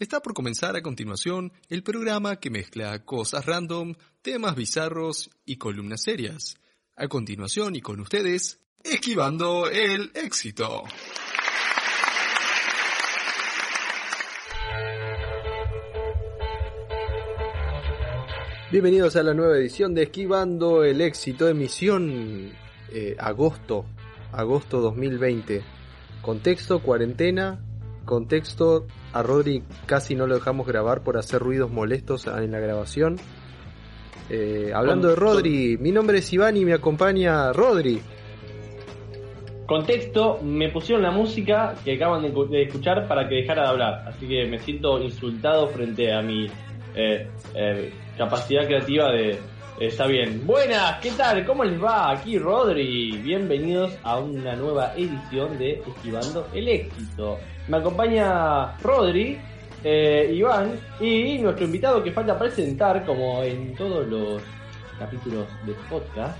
Está por comenzar a continuación el programa que mezcla cosas random, temas bizarros y columnas serias. A continuación y con ustedes, Esquivando el éxito. Bienvenidos a la nueva edición de Esquivando el éxito, emisión eh, agosto, agosto 2020. Contexto, cuarentena, contexto, a Rodri casi no lo dejamos grabar por hacer ruidos molestos en la grabación. Eh, hablando de Rodri, mi nombre es Iván y me acompaña Rodri. Contexto, me pusieron la música que acaban de escuchar para que dejara de hablar, así que me siento insultado frente a mi eh, eh, capacidad creativa de... Está bien. Buenas, ¿qué tal? ¿Cómo les va? Aquí Rodri. Bienvenidos a una nueva edición de Esquivando el éxito. Me acompaña Rodri, eh, Iván y nuestro invitado que falta presentar, como en todos los capítulos de podcast,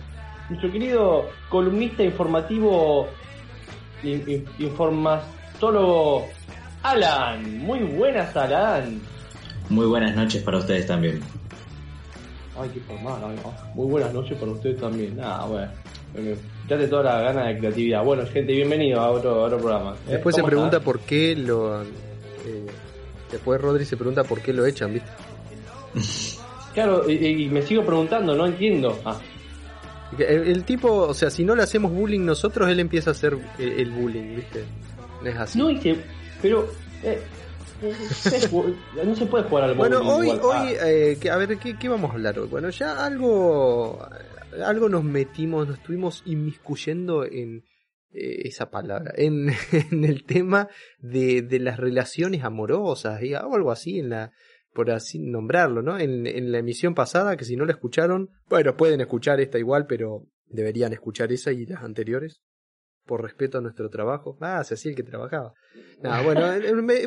nuestro querido columnista informativo, informastólogo Alan. Muy buenas, Alan. Muy buenas noches para ustedes también. Ay, qué formal, Muy buenas noches para ustedes también. Nada, bueno. Date toda la gana de creatividad. Bueno, gente, bienvenido a otro, otro programa. ¿eh? Después se pregunta por qué lo. Eh, después Rodri se pregunta por qué lo echan, ¿viste? claro, y, me sigo preguntando, no entiendo. Ah. El, tipo, o sea, si no le hacemos bullying nosotros, él empieza a hacer eh, el, bullying, ¿viste? es así. No, pero. no se puede jugar al Bueno, hoy, hoy eh, a ver, ¿qué, vamos a hablar hoy? Bueno, ya algo, algo nos metimos, nos estuvimos inmiscuyendo en eh, esa palabra, en, en el tema de, de, las relaciones amorosas, o algo así, en la, por así nombrarlo, ¿no? En, en la emisión pasada, que si no la escucharon, bueno, pueden escuchar esta igual, pero deberían escuchar esa y las anteriores por respeto a nuestro trabajo. Ah, se hacía el que trabajaba. Nada, bueno,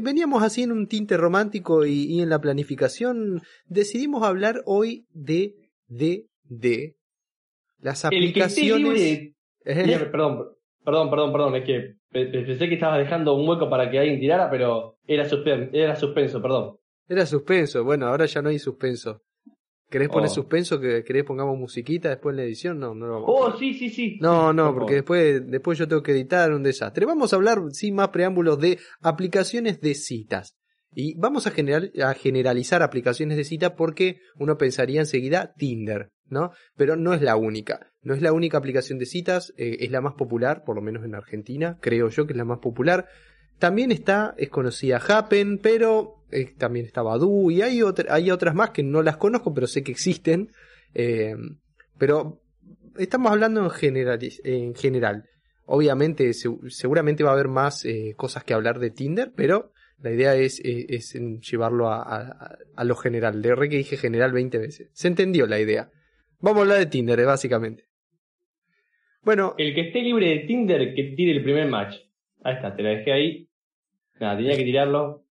veníamos así en un tinte romántico y, en la planificación decidimos hablar hoy de, de, de las aplicaciones. perdón, perdón, perdón, perdón, es que pensé que estabas dejando un hueco para que alguien tirara, pero era, era suspenso, perdón. Era suspenso, bueno, ahora ya no hay suspenso. ¿Querés poner oh. suspenso? que ¿Querés pongamos musiquita después en la edición? No, no lo vamos Oh, sí, sí, sí. No, no, porque después, después yo tengo que editar un desastre. Vamos a hablar sin más preámbulos de aplicaciones de citas. Y vamos a, general, a generalizar aplicaciones de cita porque uno pensaría enseguida Tinder, ¿no? Pero no es la única. No es la única aplicación de citas, eh, es la más popular, por lo menos en Argentina, creo yo que es la más popular. También está, es conocida Happen, pero eh, también está Badu y hay, hay otras más que no las conozco, pero sé que existen. Eh, pero estamos hablando en general. En general. Obviamente, seguramente va a haber más eh, cosas que hablar de Tinder, pero la idea es, es, llevarlo a, a, lo general. De re que dije general 20 veces. Se entendió la idea. Vamos a hablar de Tinder, básicamente. Bueno. El que esté libre de Tinder, que tire el primer match. Ahí está, te la dejé ahí. Nada, tenía que tirarlo.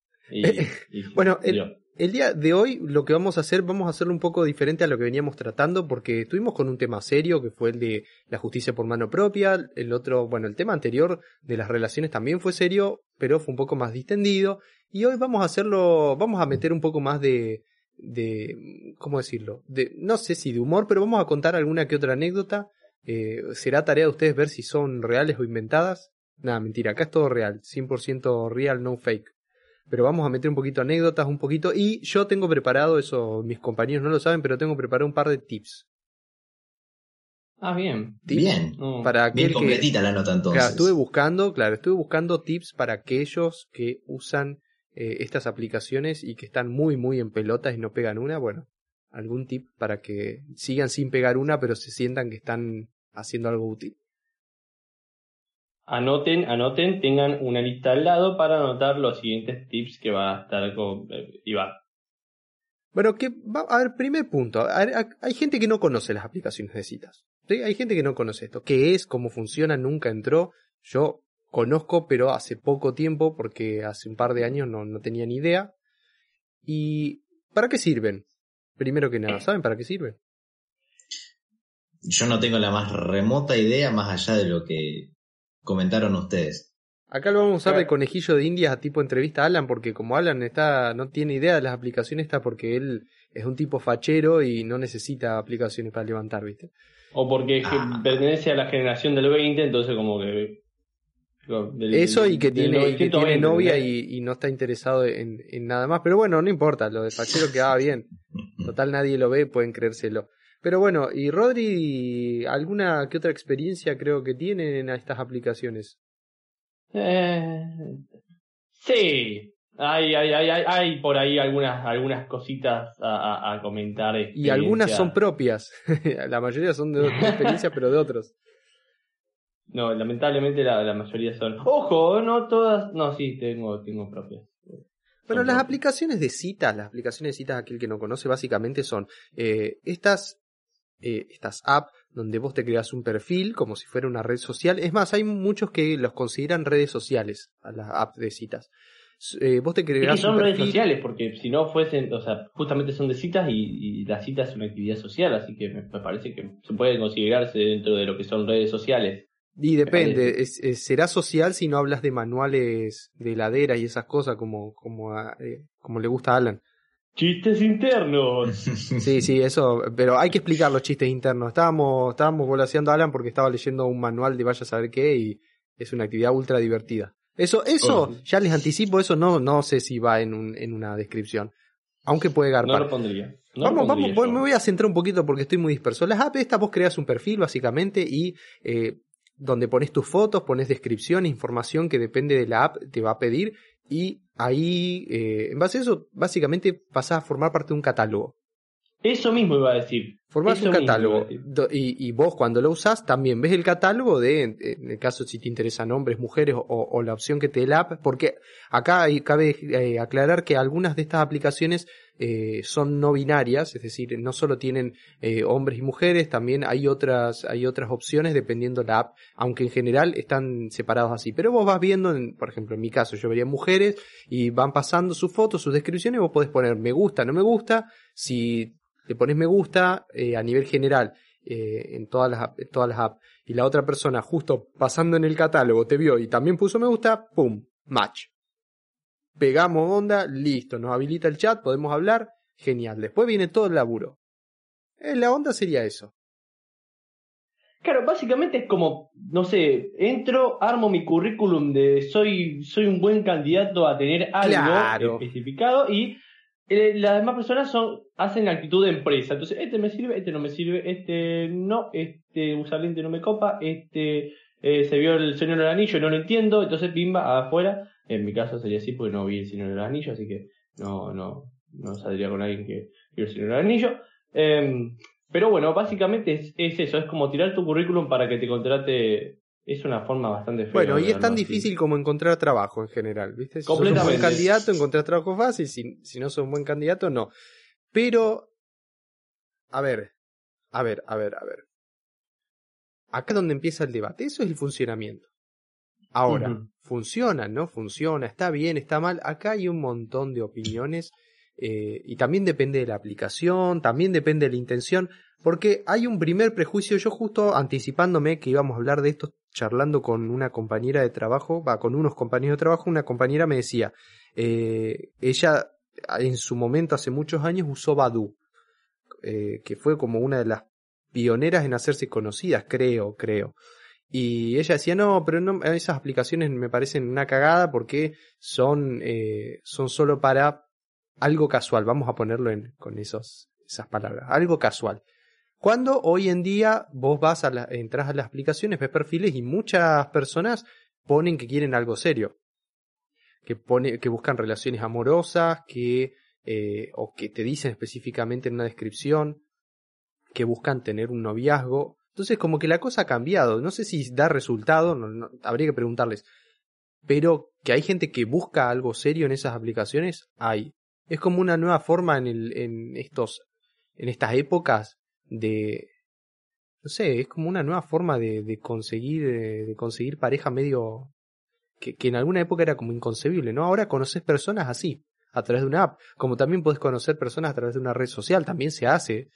Bueno, el, día de hoy lo que vamos a hacer, vamos a hacerlo un poco diferente a lo que veníamos tratando, porque estuvimos con un tema serio, que fue el de la justicia por mano propia, el otro, bueno, el tema anterior de las relaciones también fue serio, pero fue un poco más distendido, y hoy vamos a hacerlo, vamos a meter un poco más de, de, ¿cómo decirlo? De, no sé si de humor, pero vamos a contar alguna que otra anécdota. Eh, será tarea de ustedes ver si son reales o inventadas. Nada, mentira, acá es todo real, 100% real, no fake pero vamos a meter un poquito anécdotas, un poquito, y yo tengo preparado, eso mis compañeros no lo saben, pero tengo preparado un par de tips. Ah, bien. bien. Para bien completita la nota entonces. Claro, estuve buscando, claro, estuve buscando tips para aquellos que usan eh, estas aplicaciones y que están muy, muy en pelotas y no pegan una. Bueno, algún tip para que sigan sin pegar una, pero se sientan que están haciendo algo útil. Anoten, anoten, tengan una lista al lado para anotar los siguientes tips que va a estar con eh, Iván. Bueno, que va, a ver, primer punto. hay gente que no conoce las aplicaciones de citas. ¿sí? Hay gente que no conoce esto. ¿Qué es? ¿Cómo funciona? Nunca entró. Yo conozco, pero hace poco tiempo, porque hace un par de años no, no tenía ni idea. ¿Y para qué sirven? Primero que nada, ¿saben para qué sirven? Yo no tengo la más remota idea más allá de lo que comentaron ustedes. Acá lo vamos a usar de conejillo de indias a tipo entrevista a Alan, porque como Alan está, no tiene idea de las aplicaciones, está porque él es un tipo fachero y no necesita aplicaciones para levantar, ¿viste? O porque ah. pertenece a la generación del 20, entonces como que... Eso y que tiene, tiene novia y, no está interesado en, nada más. Pero bueno, no importa, lo de fachero quedaba bien. Total, nadie lo ve, pueden creérselo. Pero bueno, y Rodri, ¿alguna que otra experiencia creo que tienen en estas aplicaciones? Eh, sí, hay, hay, hay, hay por ahí algunas, algunas cositas a, comentar. Y algunas son propias. la mayoría son de, experiencia, pero de otros. No, lamentablemente la, la, mayoría son. Ojo, no todas. No, sí, tengo, tengo propias. Bueno, las aplicaciones de citas, las aplicaciones de citas, aquel que no conoce, básicamente son eh, estas, eh, estas apps donde vos te creas un perfil como si fuera una red social. Es más, hay muchos que los consideran redes sociales a las apps de citas. Eh, vos te creas. son redes sociales, porque si no fuesen, o sea, justamente son de citas y, la cita es una actividad social, así que me, parece que se puede considerarse dentro de lo que son redes sociales. Y depende, será social si no hablas de manuales de heladera y esas cosas como, como, eh, como le gusta a Alan. Chistes internos. Sí, sí, eso, pero hay que explicar los chistes internos. Estábamos, estábamos volaseando a Alan porque estaba leyendo un manual de vaya a saber qué y es una actividad ultra divertida. Eso, eso, oh. ya les anticipo, eso no, no sé si va en, un, en una descripción. Aunque puede garpar. No lo pondría. vamos, vamos, me voy a centrar un poquito porque estoy muy disperso. Las apps estas vos creas un perfil básicamente y eh, donde pones tus fotos, pones descripción, información que depende de la app te va a pedir y ahí, eh, en base a eso, básicamente pasás a formar parte de un catálogo. Eso mismo iba a decir. Formás un catálogo y, y, vos cuando lo usás también ves el catálogo de, en el caso si te interesan hombres, mujeres o, la opción que te dé la app, porque acá cabe eh, aclarar que algunas de estas aplicaciones eh, son no binarias, es decir, no solo tienen eh, hombres y mujeres, también hay otras, hay otras opciones dependiendo la app, aunque en general están separados así. Pero vos vas viendo, por ejemplo, en mi caso yo vería mujeres y van pasando sus fotos, sus descripciones, vos podés poner me gusta, no me gusta, si le pones me gusta eh, a nivel general en, todas las, en todas las apps y la otra persona justo pasando en el catálogo te vio y también puso me gusta, ¡pum! Match pegamos onda, listo, nos habilita el chat, podemos hablar, genial. Después viene todo el laburo. Eh, la onda sería eso. Claro, básicamente es como, no sé, entro, armo mi currículum de soy, soy un buen candidato a tener algo especificado y eh, las demás personas son, hacen actitud de empresa. Entonces, este me sirve, este no me sirve, este no, este usualmente no me copa, este eh, se vio el Señor del Anillo, no lo entiendo, entonces pimba afuera. En mi caso sería así porque no vi el Señor del Anillo, así que no, no, no saldría con alguien que vio el Señor del Anillo. Em, pero bueno, básicamente es, es, eso, es como tirar tu currículum para que te contrate. Es una forma bastante fea. Bueno, y es tan difícil como encontrar trabajo en general, ¿viste? Si sos un buen candidato, encontrar trabajo fácil, si, si no sos un buen candidato, no. Pero, a ver, a ver, a ver, a ver. Acá es donde empieza el debate, eso es el funcionamiento. Ahora, funciona, ¿no? Funciona, está bien, está mal. Acá hay un montón de opiniones eh, y también depende de la aplicación, también depende de la intención, porque hay un primer prejuicio. Yo justo anticipándome que íbamos a hablar de esto, charlando con una compañera de trabajo, va, con unos compañeros de trabajo, una compañera me decía, eh, ella en su momento, hace muchos años, usó Badu, eh, que fue como una de las pioneras en hacerse conocidas, creo, creo. Y ella decía, no, pero no, esas aplicaciones me parecen una cagada porque son, eh, son solo para algo casual. Vamos a ponerlo en, con esos, esas palabras. Algo casual. Cuando hoy en día vos vas a la, entras a las aplicaciones, ves perfiles y muchas personas ponen que quieren algo serio. Que, pone, que buscan relaciones amorosas, que, eh, o que te dicen específicamente en una descripción, que buscan tener un noviazgo entonces como que la cosa ha cambiado. No sé si da resultado, no, habría que preguntarles. Pero que hay gente que busca algo serio en esas aplicaciones, hay. Es como una nueva forma en, el, en estos, en estas épocas de, no sé, es como una nueva forma de, de conseguir, de, conseguir pareja medio, que, que en alguna época era como inconcebible, ¿no? Ahora conoces personas así, a través de una app, como también puedes conocer personas a través de una red social, también se hace.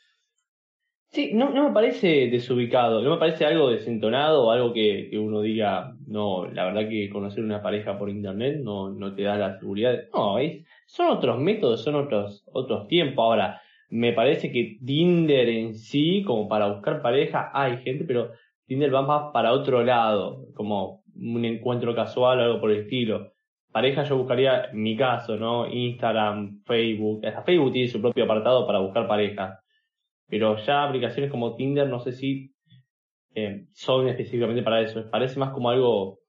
Sí, no, no me parece desubicado, no me parece algo desentonado o algo que, uno diga, no, la verdad que conocer una pareja por internet no, no te da la seguridad. No, es, son otros métodos, son otros, otros tiempos. Ahora, me parece que Tinder en sí, como para buscar pareja, hay gente, pero Tinder va más para otro lado, como un encuentro casual o algo por el estilo. Pareja yo buscaría, en mi caso, ¿no? Instagram, Facebook, hasta Facebook tiene su propio apartado para buscar pareja pero ya aplicaciones como Tinder no sé si eh, son específicamente para eso. Parece más como algo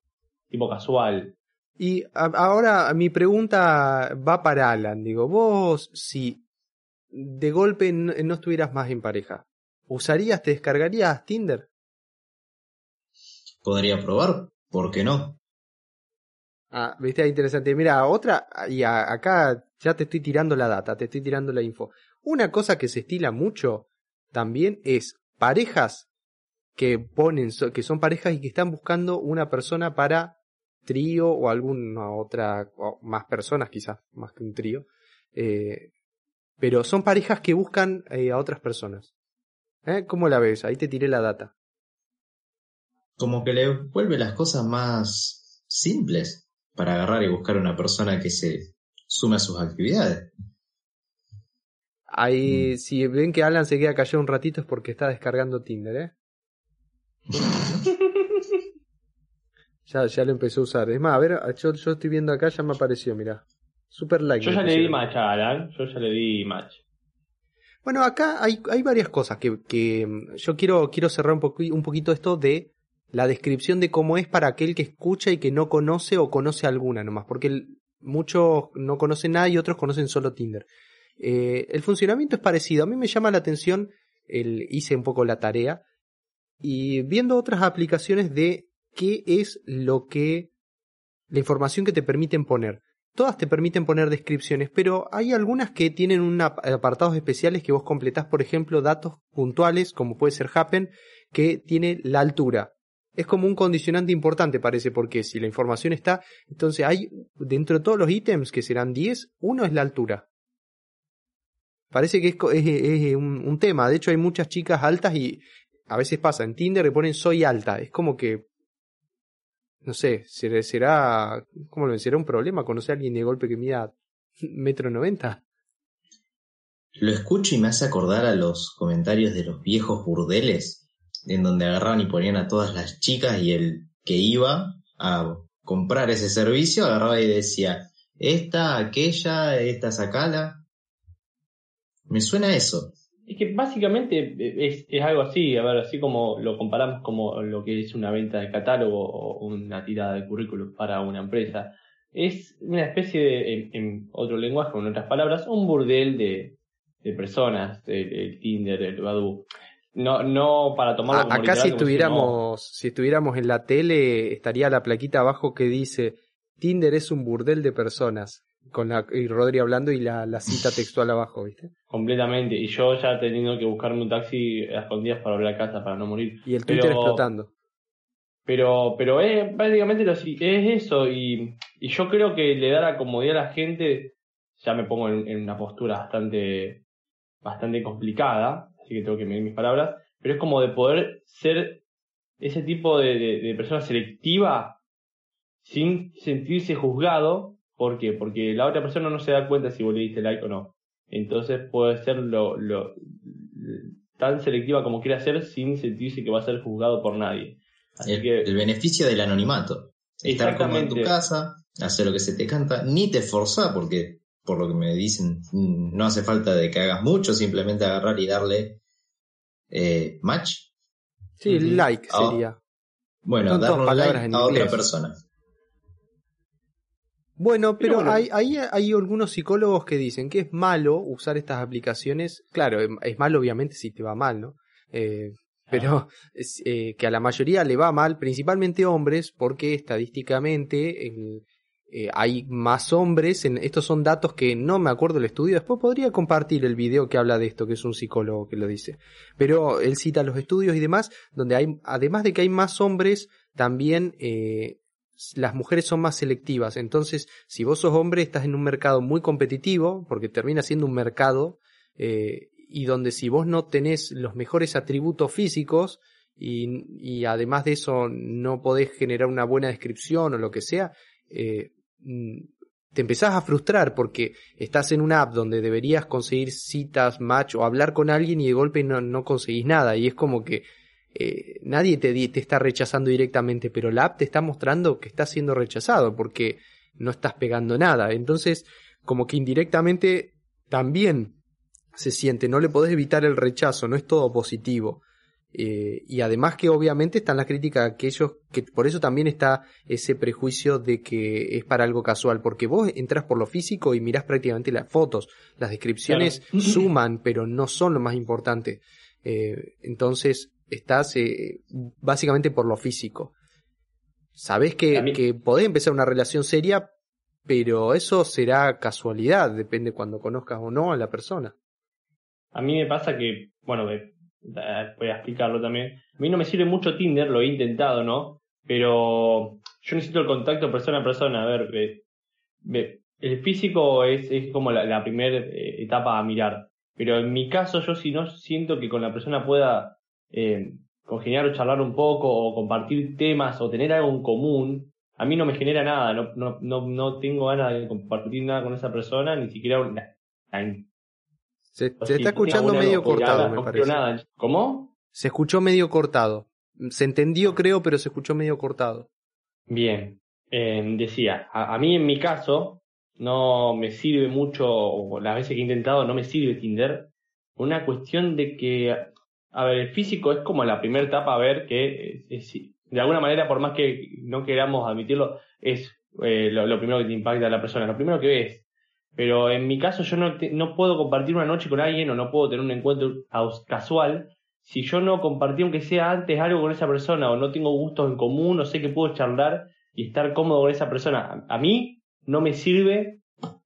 tipo casual. Y ahora mi pregunta va para Alan. Digo, vos si de golpe no, estuvieras más en pareja, ¿usarías, te descargarías Tinder? Podría probar, ¿por qué no? Ah, viste, interesante. Mira, otra, y acá ya te estoy tirando la data, te estoy tirando la info. Una cosa que se estila mucho también es parejas que ponen, que son parejas y que están buscando una persona para trío o alguna otra, o más personas quizás, más que un trío. Eh, pero son parejas que buscan eh, a otras personas. ¿Eh? ¿Cómo la ves? Ahí te tiré la data. Como que le vuelve las cosas más simples para agarrar y buscar una persona que se sume a sus actividades. Ahí, mm. si ven que Alan se queda callado un ratito es porque está descargando Tinder, ¿eh? ya, ya lo empezó a usar. Es más, a ver, yo, yo estoy viendo acá, ya me apareció, mira. Super like. Yo ya le di match a Alan, yo ya le di match. Bueno, acá hay, hay varias cosas que, que yo quiero, quiero cerrar un, un poquito esto de la descripción de cómo es para aquel que escucha y que no conoce o conoce alguna nomás, porque muchos no conocen nada y otros conocen solo Tinder. Eh, el funcionamiento es parecido. A mí me llama la atención, el, hice un poco la tarea y viendo otras aplicaciones de qué es lo que la información que te permiten poner. Todas te permiten poner descripciones, pero hay algunas que tienen un apartados especiales que vos completás, por ejemplo, datos puntuales, como puede ser Happen, que tiene la altura. Es como un condicionante importante, parece, porque si la información está, entonces hay, dentro de todos los ítems, que serán 10, uno es la altura. Parece que es, un, tema. De hecho, hay muchas chicas altas y a veces pasa en Tinder le ponen soy alta. Es como que. No sé, será. ¿Cómo lo ¿Será un problema conocer a alguien de golpe que mida metro noventa? Lo escucho y me hace acordar a los comentarios de los viejos burdeles, en donde agarraban y ponían a todas las chicas y el que iba a comprar ese servicio agarraba y decía, esta, aquella, esta sacala. Me suena eso. Es que básicamente es, es, algo así, a ver, así como lo comparamos como lo que es una venta de catálogo o una tirada de currículum para una empresa. Es una especie de, en, otro lenguaje, con otras palabras, un burdel de, de personas, el, Tinder, el Badoo. No, no para tomar como Acá si estuviéramos, si estuviéramos en la tele, estaría la plaquita abajo que dice Tinder es un burdel de personas con la, y Rodri hablando y la, la, cita textual abajo, ¿viste? Completamente. Y yo ya teniendo que buscarme un taxi a escondidas para volver a casa para no morir. Y el Twitter explotando. Pero, pero es básicamente lo, es eso. Y, y yo creo que le da la comodidad a la gente. Ya me pongo en, una postura bastante, bastante complicada. Así que tengo que medir mis palabras. Pero es como de poder ser ese tipo de, de, de persona selectiva sin sentirse juzgado ¿Por qué? Porque la otra persona no se da cuenta si vos le diste like o no. Entonces puede ser lo, lo tan selectiva como quiera ser sin sentirse que va a ser juzgado por nadie. el, que, el beneficio del anonimato. Estar como en tu casa, hacer lo que se te canta, ni te forza porque por lo que me dicen, no hace falta de que hagas mucho, simplemente agarrar y darle eh, match. Sí, like ah, sería. Bueno, darle like a otra persona. Bueno, pero, hay, hay, algunos psicólogos que dicen que es malo usar estas aplicaciones. Claro, em, es malo obviamente si te va mal, ¿no? Eh, pero eh, que a la mayoría le va mal, principalmente hombres, porque estadísticamente eh, hay más hombres. En, estos son datos que no me acuerdo el estudio. Después podría compartir el video que habla de esto, que es un psicólogo que lo dice. Pero él cita los estudios y demás, donde hay, además de que hay más hombres, también eh, las mujeres son más selectivas. Entonces, si vos sos hombre, estás en un mercado muy competitivo, porque termina siendo un mercado, eh, y donde si vos no tenés los mejores atributos físicos y, además de eso no podés generar una buena descripción o lo que sea, eh, mm, te empezás a frustrar porque estás en una app donde deberías conseguir citas, match o hablar con alguien y de golpe no, no conseguís nada y es como que eh, nadie te, te está rechazando directamente, pero la app te está mostrando que estás siendo rechazado porque no estás pegando nada. Entonces, como que indirectamente también se siente, no le podés evitar el rechazo, no es todo positivo. Eh, y además que obviamente están las críticas a aquellos que por eso también está ese prejuicio de que es para algo casual, porque vos entras por lo físico y mirás prácticamente las fotos, las descripciones suman, pero no son lo más importante. Eh, entonces estás eh, básicamente por lo físico. Sabés que, que podés empezar una relación seria, pero eso será casualidad, depende cuando conozcas o no a la persona. A mí me pasa que, bueno, voy a explicarlo también. A mí no me sirve mucho Tinder, lo he intentado, ¿no? Pero yo necesito el contacto persona a persona. A ver, el físico es, es como la, primera eh, etapa a mirar. Pero en mi caso, yo si no siento que con la persona pueda eh, congeniar o charlar un poco, o compartir temas, o tener algo en común, a mí no me genera nada. No, no, no, no tengo ganas de compartir nada con esa persona, ni siquiera una, se, está escuchando medio cortado, me parece. ¿Cómo? Se escuchó medio cortado. Se entendió, creo, pero se escuchó medio cortado. Bien. Eh, decía, a, mí en mi caso no me sirve mucho, o las veces que he intentado no me sirve Tinder, una cuestión de que, a ver, el físico es como la primera etapa a ver que de alguna manera, por más que no queramos admitirlo, es eh, lo, primero que te impacta a la persona, lo primero que ves. Pero en mi caso yo no, no puedo compartir una noche con alguien o no puedo tener un encuentro casual si yo no compartí aunque sea antes algo con esa persona o no tengo gustos en común o sé que puedo charlar y estar cómodo con esa persona. A, mí no me sirve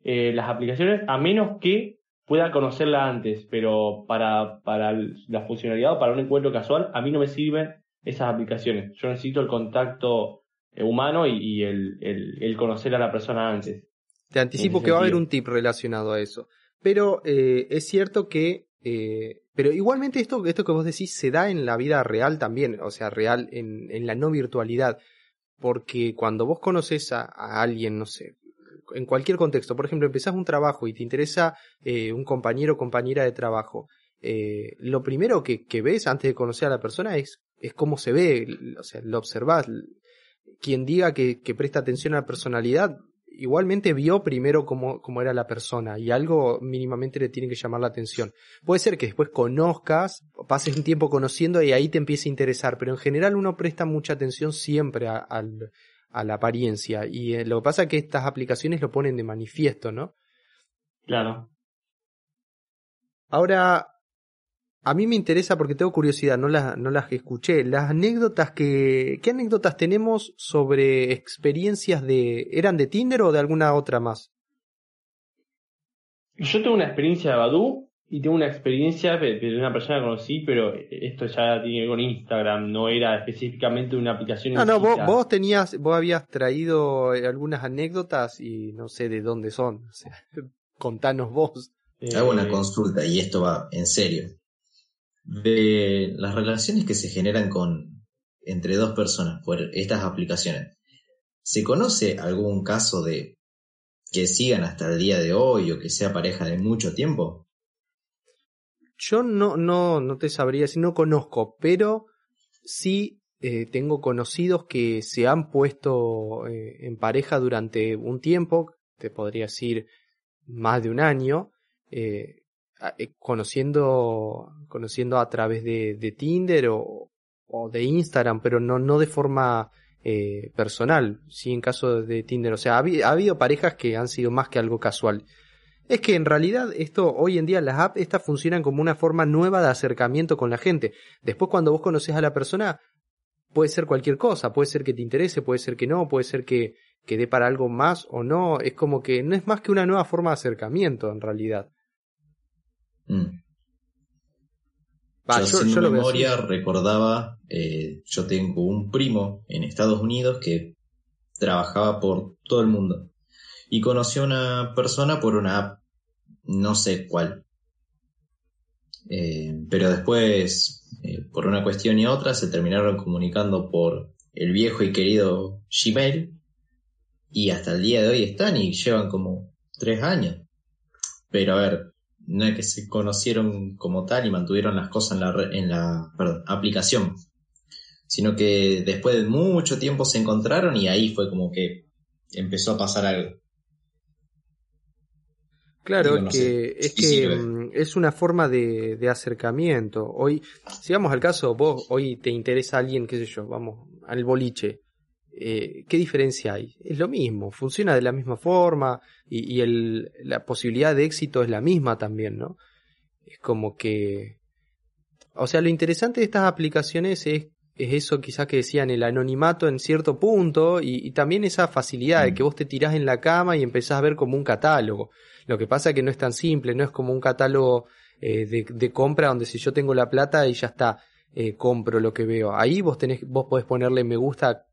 eh, las aplicaciones a menos que pueda conocerla antes, pero para, para la funcionalidad o para un encuentro casual a mí no me sirven esas aplicaciones. Yo necesito el contacto eh, humano y, el, el conocer a la persona antes. Te anticipo que va a haber un tip relacionado a eso. Pero eh, es cierto que... Eh, pero igualmente esto, esto que vos decís se da en la vida real también, o sea, real en, en la no virtualidad. Porque cuando vos conoces a, alguien, no sé, en cualquier contexto, por ejemplo, empezás un trabajo y te interesa eh, un compañero o compañera de trabajo, eh, lo primero que, ves antes de conocer a la persona es, es cómo se ve, o sea, lo observás. Quien diga que, presta atención a la personalidad igualmente vio primero cómo, cómo, era la persona y algo mínimamente le tiene que llamar la atención. Puede ser que después conozcas, pases un tiempo conociendo y ahí te empiece a interesar, pero en general uno presta mucha atención siempre a, a la apariencia y eh, lo que pasa es que estas aplicaciones lo ponen de manifiesto, ¿no? Claro. Ahora, a mí me interesa porque tengo curiosidad, no las, no las escuché. Las anécdotas que. ¿Qué anécdotas tenemos sobre experiencias de. ¿Eran de Tinder o de alguna otra más? Yo tengo una experiencia de Badu y tengo una experiencia de, una persona que conocí, pero esto ya tiene que ver con Instagram, no era específicamente una aplicación. No, no, vos, vos, tenías, vos habías traído algunas anécdotas y no sé de dónde son. O sea, contanos vos. Hago una eh, consulta y esto va en serio de las relaciones que se generan con entre dos personas por estas aplicaciones. ¿Se conoce algún caso de que sigan hasta el día de hoy o que sea pareja de mucho tiempo? Yo no, no, no te sabría si no conozco, pero sí eh, tengo conocidos que se han puesto eh, en pareja durante un tiempo, te podría decir más de un año, eh, conociendo, conociendo a través de, de Tinder o, o, de Instagram, pero no, no de forma personal, sí en caso de Tinder. O sea, ha, habido parejas que han sido más que algo casual. Es que en realidad esto, hoy en día las apps, estas funcionan como una forma nueva de acercamiento con la gente. Después cuando vos conoces a la persona, puede ser cualquier cosa, puede ser que te interese, puede ser que no, puede ser que, que dé para algo más o no. Es como que no es más que una nueva forma de acercamiento en realidad. Mm. yo, memoria recordaba, eh, yo tengo un primo en Estados Unidos que trabajaba por todo el mundo y conoció a una persona por una app, no sé cuál. Eh, pero después, eh, por una cuestión y otra, se terminaron comunicando por el viejo y querido Gmail. Y hasta el día de hoy están y llevan como tres años. Pero a ver, no es que se conocieron como tal y mantuvieron las cosas en la, en la aplicación, sino que después de mucho tiempo se encontraron y ahí fue como que empezó a pasar algo. Claro, Digo, no que, es, que sirve. mm, es una forma de, de acercamiento. Hoy, si vamos al caso, vos hoy te interesa alguien, qué sé yo, vamos, al boliche. Eh, ¿Qué diferencia hay? Es lo mismo, funciona de la misma forma y, y el, la posibilidad de éxito es la misma también, ¿no? Es como que... O sea, lo interesante de estas aplicaciones es, es eso quizás que decían, el anonimato en cierto punto y, y también esa facilidad de Mm. que vos te tirás en la cama y empezás a ver como un catálogo. Lo que pasa es que no es tan simple, no es como un catálogo eh, de, de compra donde si yo tengo la plata y ya está, eh, compro lo que veo. Ahí vos tenés, vos podés ponerle me gusta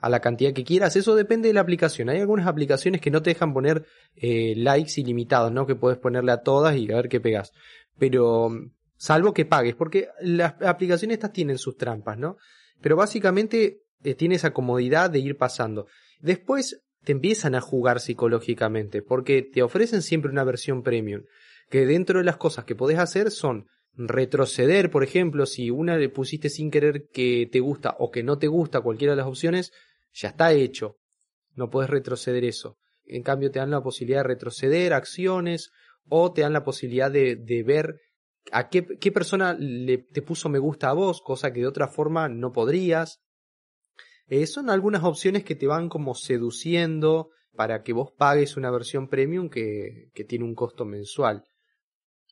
a la cantidad que quieras. Eso depende de la aplicación. Hay algunas aplicaciones que no te dejan poner eh, likes ilimitados, ¿no? Que puedes ponerle a todas y a ver qué pegas. Pero salvo que pagues, porque las aplicaciones estas tienen sus trampas, ¿no? Pero básicamente eh, tiene esa comodidad de ir pasando. Después te empiezan a jugar psicológicamente, porque te ofrecen siempre una versión premium, que dentro de las cosas que podés hacer son retroceder, por ejemplo, si una le pusiste sin querer que te gusta o que no te gusta cualquiera de las opciones, ya está hecho. No puedes retroceder eso. En cambio, te dan la posibilidad de retroceder acciones o te dan la posibilidad de, de ver a qué, qué persona le, te puso me gusta a vos, cosa que de otra forma no podrías. Eh, son algunas opciones que te van como seduciendo para que vos pagues una versión premium que, que tiene un costo mensual.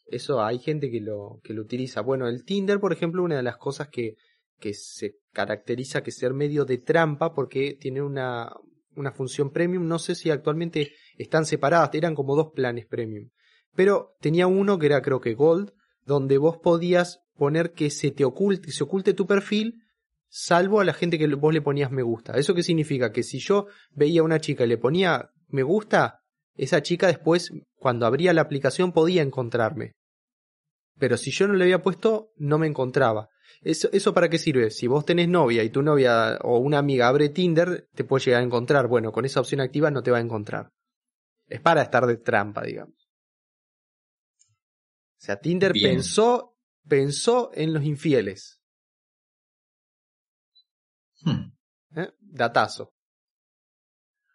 Eso hay gente que lo, que lo utiliza. Bueno, el Tinder, por ejemplo, una de las cosas que, que se caracteriza que ser medio de trampa porque tiene una, una función premium. No sé si actualmente están separadas, eran como dos planes premium. Pero tenía uno que era creo que Gold, donde vos podías poner que se te oculte, se oculte tu perfil, salvo a la gente que vos le ponías me gusta. ¿Eso qué significa? Que si yo veía a una chica y le ponía me gusta, esa chica después, cuando abría la aplicación, podía encontrarme. Pero si yo no le había puesto, no me encontraba. ¿Eso, ¿Eso para qué sirve? Si vos tenés novia y tu novia o una amiga abre Tinder, te puede llegar a encontrar. Bueno, con esa opción activa no te va a encontrar. Es para estar de trampa, digamos. O sea, Tinder Bien. pensó, pensó en los infieles. Hmm. ¿eh? Datazo.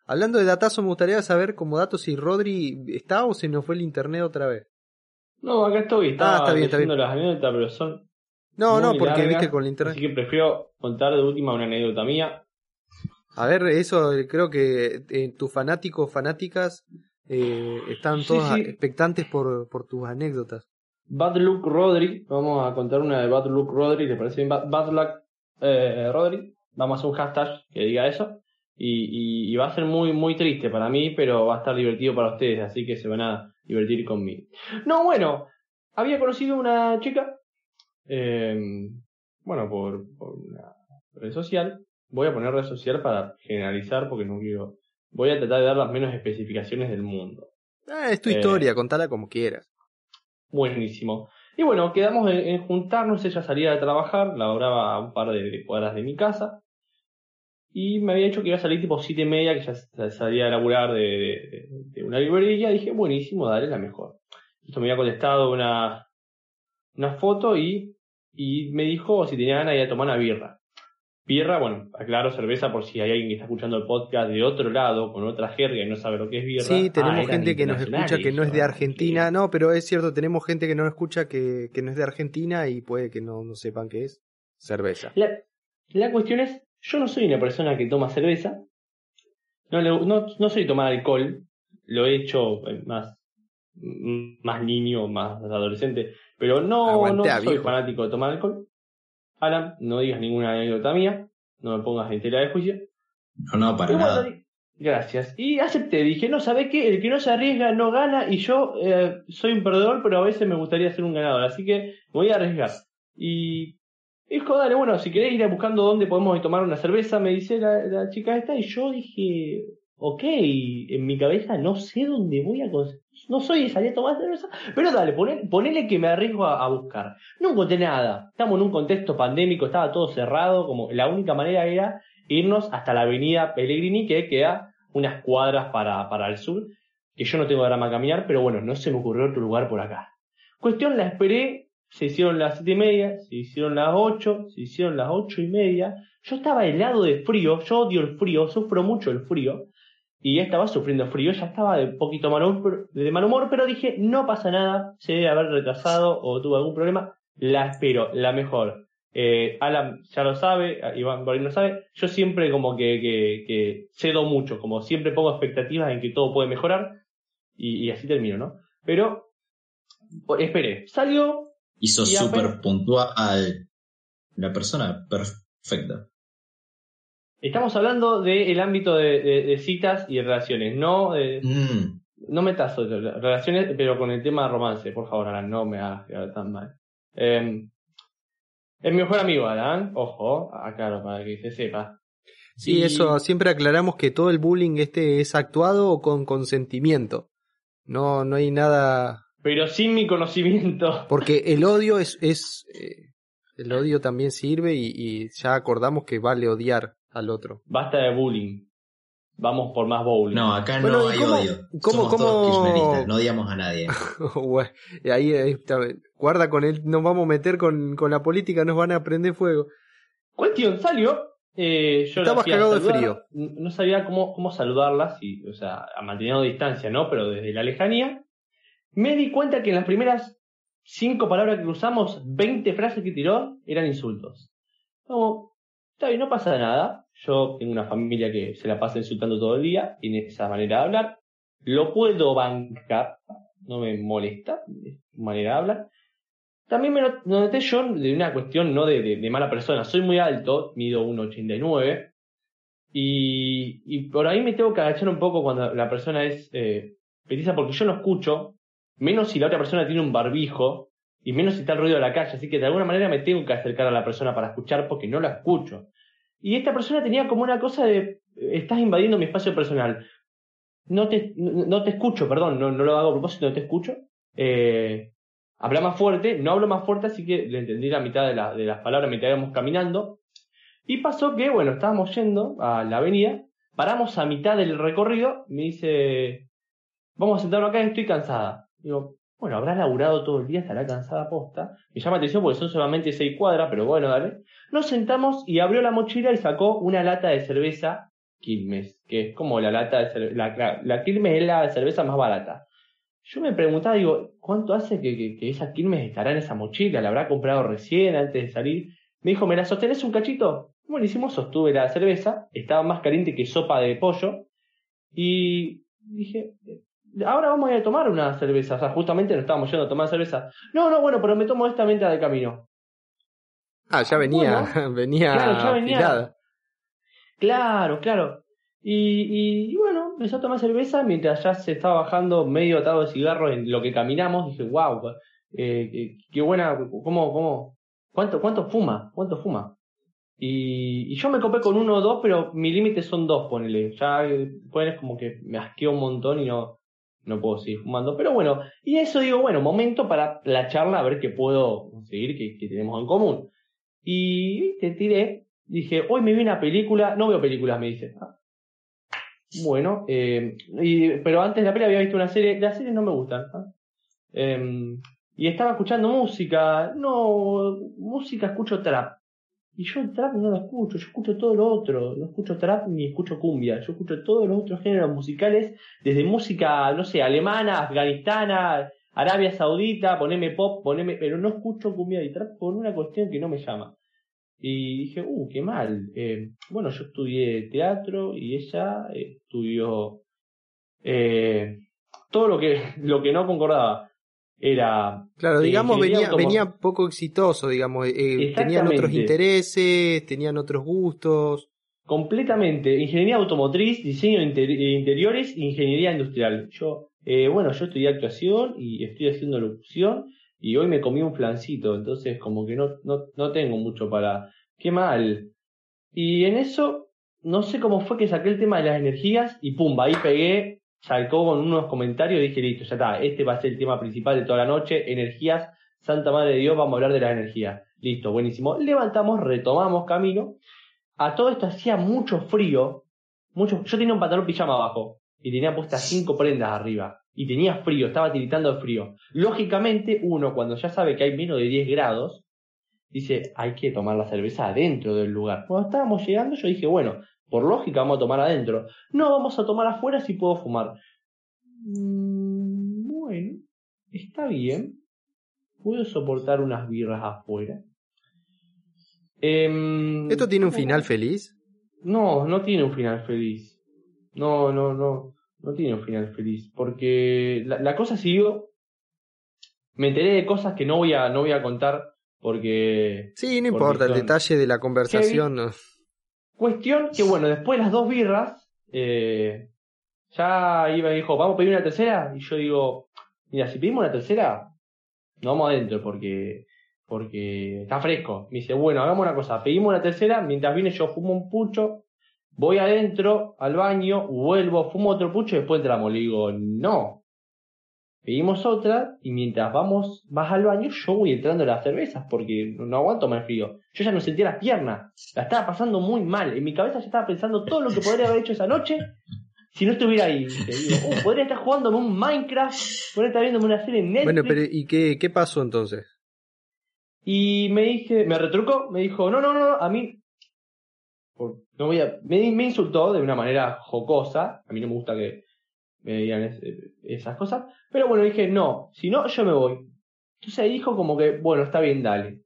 Hablando de datazo, me gustaría saber como dato si Rodri está o se nos fue el internet otra vez. No, acá estoy. Estaba Ah, está bien, está leyendo las anécdotas, pero son No, muy no, porque largas, viste con el internet. Así que prefiero contar de última una anécdota mía. A ver, eso eh, creo que eh, tus fanáticos, fanáticas, eh, están Sí, todos sí. expectantes por, por tus anécdotas. Bad Luck Rodri. Vamos a contar una de Bad Luck Rodri. ¿Te parece bien? Bad, Bad Luck eh, Rodri. Vamos a hacer un hashtag que diga eso. Y, y- y va a ser muy, muy triste para mí, pero va a estar divertido para ustedes. Así que se van a divertir conmigo. No, bueno. Había conocido una chica. eh, bueno, por, por una red social. Voy a poner red social para generalizar porque no quiero. Voy a tratar de dar las menos especificaciones del mundo. Ah, es tu Eh. historia, contala como quieras. Buenísimo. Y bueno, quedamos en, juntarnos, ella salía de trabajar, laboraba a un par de, cuadras de mi casa, y me había dicho que iba a salir tipo siete y media, que ya salía a laburar de, de- de una librería, dije, buenísimo, dale, la mejor. Esto me había contestado una, una foto y, y me dijo si tenía ganas de ir a tomar una birra. Birra, bueno, aclaro, cerveza por si hay alguien que está escuchando el podcast de otro lado, con otra jerga y no sabe lo que es birra. Sí, tenemos Ah, gente que nos escucha que no es de Argentina. No, pero es cierto, tenemos gente que no escucha que, que no es de Argentina y puede que no, no sepan qué es. Cerveza. La, la cuestión es, yo no soy una persona que toma cerveza, no, no, no soy tomar alcohol, lo he hecho eh, más, más niño, más adolescente, pero no, Aguanté, no soy viejo. fanático de tomar alcohol. Alan, no digas ninguna anécdota mía, no me pongas en tela de juicio. No, no, para bueno, nada. Gracias. Y acepté, dije, no, ¿sabe qué? El que no se arriesga no gana y yo eh, soy un perdedor, pero a veces me gustaría ser un ganador, así que voy a arriesgar. Y dijo, dale, bueno, si querés ir buscando dónde podemos tomar una cerveza, me dice la, la chica esta, y yo dije, ok, en mi cabeza no sé dónde voy a conseguir. No soy de salir a tomar cerveza, pero dale, ponele, que me arriesgo a, buscar. No encontré nada. Estamos en un contexto pandémico, estaba todo cerrado, como la única manera era irnos hasta la avenida Pellegrini, que queda unas cuadras para, para el sur, que yo no tengo drama a caminar, pero bueno, no se me ocurrió otro lugar por acá. Cuestión, la esperé, se hicieron las siete y media, se hicieron las ocho, se hicieron las ocho y media. Yo estaba helado de frío, yo odio el frío, sufro mucho el frío y estaba sufriendo frío, ya estaba de poquito de mal humor, pero dije, no pasa nada, se debe haber retrasado o tuvo algún problema, la espero, la mejor. Eh, Alan ya lo sabe, Iván por lo sabe, yo siempre como que, que, cedo mucho, como siempre pongo expectativas en que todo puede mejorar y, así termino, ¿no? Pero, esperé, salió... Hizo súper puntual la persona perfecta. Estamos hablando del ámbito de, citas y relaciones, no mm. no metas relaciones, pero con el tema de romance, por favor, Alan, no me hagas quedar tan mal. Eh, es mi mejor amigo, Alan, ojo, aclaro para que se sepa. Sí, eso, siempre aclaramos que todo el bullying este es actuado o con consentimiento. No, no hay nada. Pero sin mi conocimiento. Porque el odio es, es eh, el odio también sirve y, y ya acordamos que vale odiar al otro. Basta de bullying. Vamos por más bowling. No, acá no hay odio. ¿cómo, Somos no odiamos a nadie. ahí, guarda con él, nos vamos a meter con, con, la política, nos van a prender fuego. Cuestión, salió. Eh, yo Estabas cagado de frío. No sabía cómo, cómo saludarla, si, o sea, manteniendo distancia, ¿no? Pero desde la lejanía. Me di cuenta que en las primeras cinco palabras que usamos, 20 frases que tiró eran insultos. Como, Está bien, no pasa nada. Yo tengo una familia que se la pasa insultando todo el día, tiene esa manera de hablar. Lo puedo bancar, no me molesta, es manera de hablar. También me noté yo de una cuestión no de, mala persona. Soy muy alto, mido 1,89. Y, y por ahí me tengo que agachar un poco cuando la persona es eh, petiza, porque yo no escucho, menos si la otra persona tiene un barbijo y menos si está el ruido de la calle, así que de alguna manera me tengo que acercar a la persona para escuchar porque no la escucho. Y esta persona tenía como una cosa de, estás invadiendo mi espacio personal. No te, no, te escucho, perdón, no, no, lo hago a propósito, no te escucho. Eh, habla más fuerte, no hablo más fuerte, así que le entendí la mitad de, de las palabras mientras íbamos caminando. Y pasó que, bueno, estábamos yendo a la avenida, paramos a mitad del recorrido, me dice, vamos a sentarnos acá, estoy cansada. Digo, bueno, habrá laburado todo el día, estará cansada posta. Me llama atención porque son solamente seis cuadras, pero bueno, dale. Nos sentamos y abrió la mochila y sacó una lata de cerveza Quilmes, que es como la lata de cerveza. La, Quilmes es la cerveza más barata. Yo me preguntaba, digo, ¿cuánto hace que, que, esa Quilmes estará en esa mochila? ¿La habrá comprado recién, antes de salir? Me dijo, ¿me la sostenés un cachito? Bueno, hicimos, sostuve la cerveza, estaba más caliente que sopa de pollo. Y dije, ahora vamos a ir a tomar una cerveza. O sea, justamente nos estábamos yendo a tomar cerveza. No, no, bueno, pero me tomo esta menta de camino. Ah, ya venía, venía, claro, ya venía. Claro, claro. Y, y, bueno, empezó a tomar cerveza mientras ya se estaba bajando medio atado de cigarro en lo que caminamos. Dije, wow, eh, qué buena, cómo, cómo, cuánto, cuánto fuma, cuánto fuma. Y, y, yo me copé con uno o dos, pero mi límite son dos, ponele. Ya después como que me asqueó un montón y no, no puedo seguir fumando. Pero bueno, y eso digo, bueno, momento para la charla, a ver qué puedo conseguir, que, tenemos en común. Y te tiré, dije, hoy me vi una película, no veo películas, me dice. Ah. Bueno, eh, pero antes de la película había visto una serie, las series no me gustan. Em, y estaba escuchando música, no, música escucho trap. Y yo el trap no lo escucho, yo escucho todo lo otro, no escucho trap ni escucho cumbia, yo escucho todos los otros géneros musicales, desde música, no sé, alemana, afganistana, Arabia Saudita, poneme pop, poneme, pero no escucho cumbia y trap por una cuestión que no me llama. Y dije, uh, qué mal. Eh, bueno, yo estudié teatro y ella estudió eh, todo lo que, lo que no concordaba era... Claro, digamos, venía, venía poco exitoso, digamos, eh, eh, tenían otros intereses, tenían otros gustos. Completamente, ingeniería automotriz, diseño de interiores ingeniería industrial. Yo, eh, bueno, yo estudié actuación y estoy haciendo locución y hoy me comí un flancito, entonces como que no, no, no tengo mucho para... Qué mal. Y en eso no sé cómo fue que saqué el tema de las energías y pumba, ahí pegué, salcó con unos comentarios y dije, listo, ya está, este va a ser el tema principal de toda la noche, energías, Santa Madre de Dios, vamos a hablar de las energías. Listo, buenísimo. Levantamos, retomamos camino. A todo esto hacía mucho frío, mucho, yo tenía un pantalón pijama abajo y tenía puestas cinco prendas arriba y tenía frío, estaba tiritando de frío. Lógicamente, uno cuando ya sabe que hay menos de 10 grados, dice, hay que tomar la cerveza adentro del lugar. Cuando estábamos llegando, yo dije, bueno, por lógica vamos a tomar adentro. No, vamos a tomar afuera si puedo fumar. Mm, bueno, está bien. Puedo soportar unas birras afuera. Em, ¿Esto tiene un final feliz? No, no tiene un final feliz. No, no, no. No tiene un final feliz. Porque la, la cosa siguió. Me enteré de cosas que no voy a, no voy a contar porque... Sí, no porque importa, el detalle de la conversación. no. Cuestión que, bueno, después de las dos birras, eh, ya iba y dijo, ¿vamos a pedir una tercera? Y yo digo, mira, si pedimos una tercera, nos vamos adentro porque, porque está fresco. Me dice, bueno, hagamos una cosa, pedimos una tercera, mientras viene yo fumo un pucho, voy adentro al baño, vuelvo, fumo otro pucho y después entramos. Le digo, no. Pedimos otra y mientras vamos, vas al baño, yo voy entrando a las cervezas porque no aguanto más frío. Yo ya no sentía las piernas. La estaba pasando muy mal. En mi cabeza ya estaba pensando todo lo que podría haber hecho esa noche si no estuviera ahí. Digo, "Uh, podría estar jugándome un Minecraft, podría estar viéndome una serie en Netflix. Bueno, pero ¿y qué, qué pasó entonces? Y me dije, me retrucó, me dijo, no, no, no, a mí, no voy a, me, me insultó de una manera jocosa, a mí no me gusta que me digan es- esas cosas, pero bueno, dije, no, si no, yo me voy. Entonces ahí dijo como que, bueno, está bien, dale.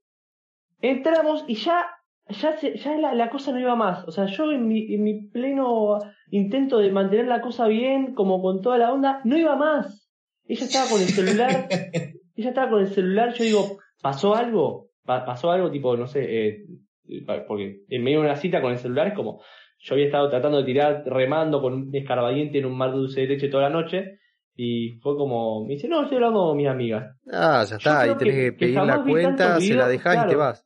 Entramos y ya, ya, se- ya la, la cosa no iba más, o sea, yo en mi, en mi pleno intento de mantener la cosa bien, como con toda la onda, no iba más. Ella estaba con el celular ella estaba con el celular, yo digo, ¿pasó algo? Pa- ¿Pasó algo tipo, no sé, eh, porque en medio de una cita con el celular es como, yo había estado tratando de tirar, remando con un escarbadiente en un mar dulce de leche toda la noche, y fue como, me dice, no, estoy hablando con mis amigas. Ah, ya está, y tenés que- pedir la cuenta, se la dejás y te vas.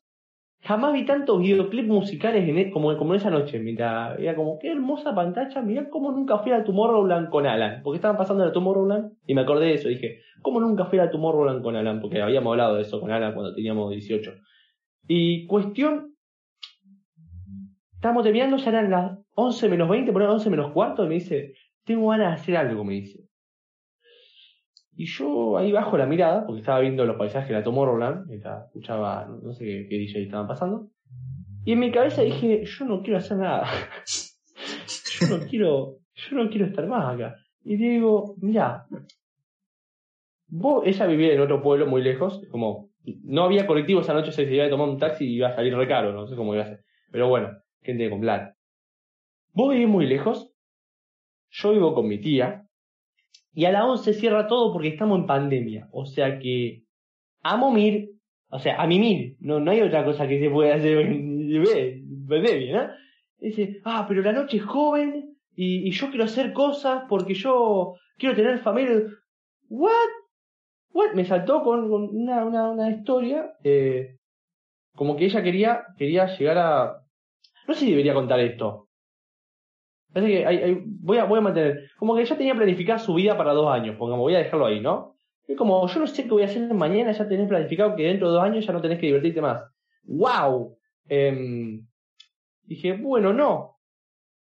Jamás vi tantos videoclips musicales en e- como, como esa noche, mientras era como, qué hermosa pantalla, mirá cómo nunca fui a Tomorrowland con Alan, porque estaban pasando en Tomorrowland, y me acordé de eso, dije, ¿cómo nunca fui a Tomorrowland con Alan? Porque habíamos hablado de eso con Alan cuando teníamos 18. Y cuestión, estábamos terminando, ya eran las 11 menos 20, por ahí 11 menos cuarto, y me dice, tengo ganas de hacer algo, me dice. Y yo ahí bajo la mirada, porque estaba viendo los paisajes de la Tomorrowland, mientras escuchaba, no, sé qué, qué DJ estaban pasando. Y en mi cabeza dije, yo no quiero hacer nada. yo no quiero, yo no quiero estar más acá. Y le digo, mira, vos, ella vivía en otro pueblo muy lejos, como, no había colectivo esa noche, se iba a tomar un taxi y iba a salir re caro, no sé cómo iba a ser. Pero bueno, gente con plata. Vos vivís muy lejos, yo vivo con mi tía, y a las 11 cierra todo porque estamos en pandemia. O sea que a momir, o sea, a mimir, no, no hay otra cosa que se pueda hacer en pandemia, ¿no? Dice, ah, pero la noche es joven y, y yo quiero hacer cosas porque yo quiero tener familia. ¿What? ¿What? Me saltó con, con una, una, una historia, eh, como que ella quería, quería llegar a... No sé debería contar esto, Parece que voy, a, voy a mantener. Como que ya tenía planificada su vida para dos años, pongamos, voy a dejarlo ahí, ¿no? Es como, yo no sé qué voy a hacer mañana, ya tenés planificado que dentro de dos años ya no tenés que divertirte más. ¡Wow! Em, dije, bueno, no.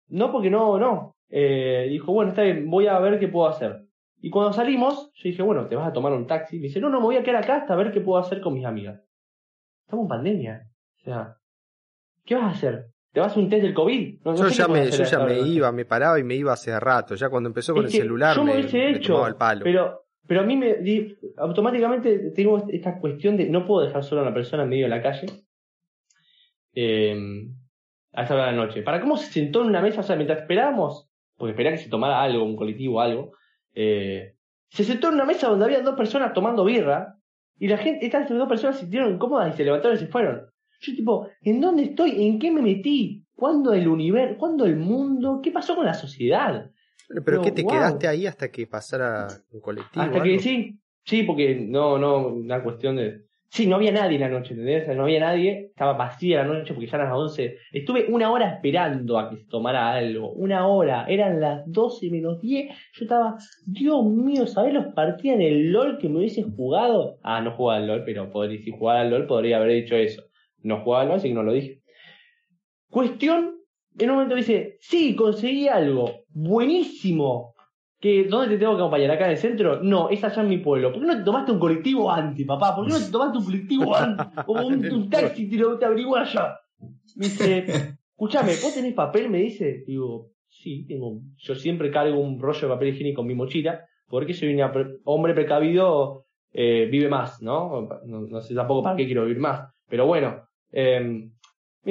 No, porque no, no. Eh, dijo, bueno, está bien, voy a ver qué puedo hacer. Y cuando salimos, yo dije, bueno, ¿te vas a tomar un taxi? Me dice, no, no, me voy a quedar acá hasta ver qué puedo hacer con mis amigas. Estamos en pandemia. O sea, ¿qué vas a hacer? ¿Te vas a un test del COVID? No, no Yo sé ya me, yo ya me iba, me paraba y me iba hace rato. Ya cuando empezó con Es el celular yo me, me hecho, tomaba el palo. Pero, pero a mí me di- automáticamente tengo esta cuestión de no puedo dejar sola a una persona en medio de la calle eh, a esa hora de la noche. ¿Para cómo se sentó en una mesa? O sea, mientras esperábamos, porque esperaba que se tomara algo, un colectivo o algo, eh, se sentó en una mesa donde había dos personas tomando birra y la gente, estas dos personas se sintieron incómodas y se levantaron y se fueron. Yo tipo, ¿en dónde estoy? ¿En qué me metí? ¿Cuándo el universo? ¿Cuándo el mundo? ¿Qué pasó con la sociedad? Pero, pero, ¿qué te wow. quedaste ahí hasta que pasara un colectivo? Hasta que sí, sí, porque no, no, una cuestión de, Sí, no había nadie en la noche, ¿entendés? O sea, no había nadie, estaba vacía la noche porque ya eran las 11. Estuve una hora esperando a que se tomara algo, una hora, eran las 12 menos 10. Yo estaba, Dios mío, ¿sabés los partidos en el LOL que me hubiese jugado? Ah, no jugaba al LOL, pero podría, si jugaba al LOL podría haber dicho eso. No jugaba al que no lo dije. Cuestión, en un momento dice, sí, conseguí algo, buenísimo, que, ¿Dónde te tengo que acompañar? ¿Acá en el centro? No, es allá en mi pueblo. ¿Por qué no te tomaste un colectivo antes, papá? ¿Por qué no te tomaste un colectivo antes? O un, un taxi y te lo te allá. Me dice, escúchame, ¿vos tenés papel? Me dice. Digo, sí, tengo. Yo siempre cargo un rollo de papel higiénico en mi mochila, porque soy un pre- hombre precavido, eh, vive más, ¿no? ¿no? no sé tampoco para qué quiero vivir más. Pero bueno, eh, me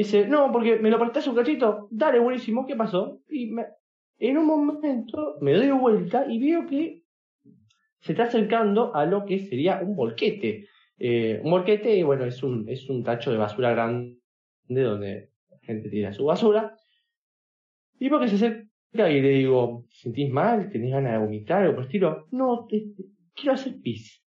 dice, no, porque me lo prestás un cachito. Dale, buenísimo, ¿qué pasó? Y me, en un momento me doy vuelta y veo que se está acercando a lo que sería un volquete. Eh, un volquete, bueno, es un, es un tacho de basura grande donde la gente tira su basura. Y veo que se acerca y le digo, ¿te ¿sentís mal? ¿Tenés ganas de vomitar? O por estilo, no, te- quiero hacer pis.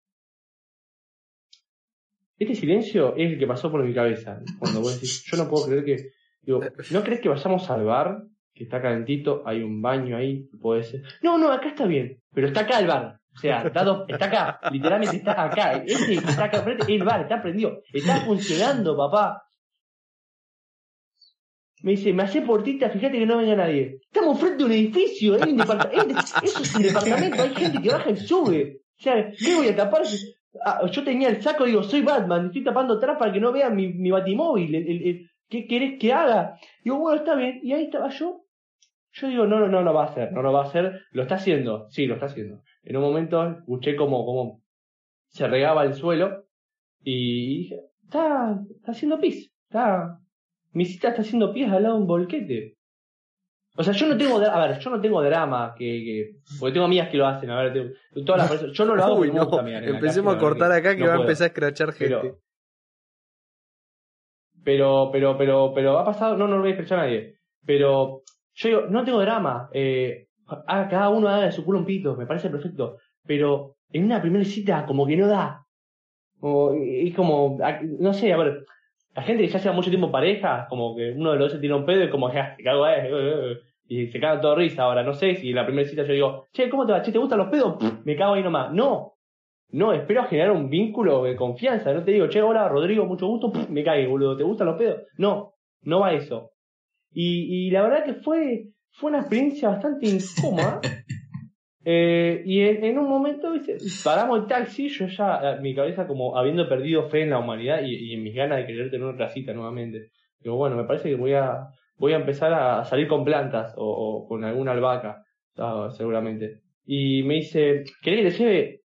Este silencio es el que pasó por mi cabeza. Cuando vos decís, yo no puedo creer que. Digo, ¿no crees que vayamos al bar? Que está calentito, hay un baño ahí, puede ser. No, no, acá está bien, pero está acá el bar. O sea, está, está acá, literalmente está acá. Ese que está acá enfrente, el bar, está prendido. Está funcionando, papá. Me dice, me hace portita, fíjate que no venga nadie. Estamos frente a un edificio, hay un departa- hay un de- eso es un departamento, hay gente que baja y sube. O sea, ¿qué voy a tapar? Ah, yo tenía el saco, digo, soy Batman, estoy tapando atrás para que no vean mi, mi batimóvil. ¿Qué querés que haga? Digo, bueno, está bien. Y ahí estaba yo. Yo digo, no, no, no lo va a hacer, no lo va a hacer. Lo está haciendo, sí, lo está haciendo. En un momento escuché como, como se regaba el suelo y dije, está, está haciendo pis. Está, mi cita está haciendo pis al lado de un volquete. O sea, yo no tengo, a ver, yo no tengo drama, que, que porque tengo amigas que lo hacen, a ver, tengo- todas las personas, yo no lo hago Uy, no. gusta Empecemos a cortar acá que no va a empezar a escrachar gente. Pero, pero, pero, pero, pero ha pasado, no, no lo voy a escuchar a nadie. Pero yo digo, no tengo drama. Eh, cada uno haga de su culo un pito, me parece perfecto. Pero en una primera cita, como que no da. O, es como, no sé, a ver, la gente que ya lleva mucho tiempo pareja, como que uno de los dos se tira un pedo y como, ya, te cago, eh, eh, eh, y se caga todo risa. Ahora, no sé si en la primera cita yo digo, che, ¿cómo te va? Che, ¿te gustan los pedos? Pff, me cago ahí nomás. No, no, espero generar un vínculo de confianza. No te digo, che, hola, Rodrigo, mucho gusto, me cague, boludo, ¿te gustan los pedos? No, no va eso. Y, y la verdad que fue, fue una experiencia bastante incómoda. Eh, y en, un momento, ¿viste? paramos el taxi, yo ya, eh, mi cabeza como habiendo perdido fe en la humanidad y, en mis ganas de querer tener otra cita nuevamente. Digo, bueno, me parece que voy a, voy a empezar a salir con plantas o, o con alguna albahaca, ah, seguramente. Y me dice, ¿querés que te lleve?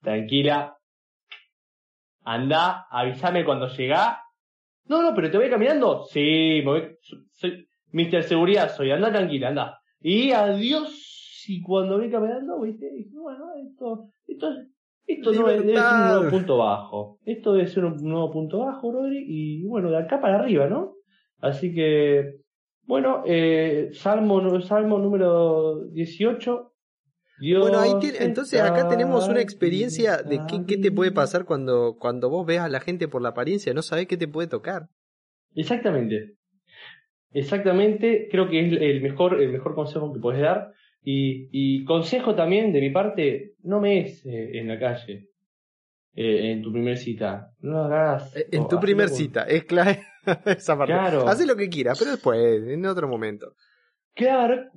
Tranquila. Anda, avísame cuando llegá. No, no, pero te voy caminando. Sí, me voy. Soy Mr. Seguridad, soy. Anda tranquila, anda. Y adiós. Y cuando voy caminando, viste, dije, bueno, esto, esto, esto no es, debe ser un nuevo punto bajo. Esto debe ser un nuevo punto bajo, Rodri. Y bueno, de acá para arriba, ¿no? Así que, bueno, eh, Salmo, Salmo número 18. Dios Bueno, ahí entonces acá tenemos una experiencia de qué, qué te puede pasar cuando, cuando vos ves a la gente por la apariencia, no sabés qué te puede tocar. Exactamente. Exactamente, creo que es el mejor, el mejor consejo que puedes dar. Y, y consejo también de mi parte, no me es eh, en la calle, eh, en tu primer cita. No hagas. Eh, En tu primer cita, es clave esa parte. Claro. Haz lo que quieras, pero después, en otro momento. Claro,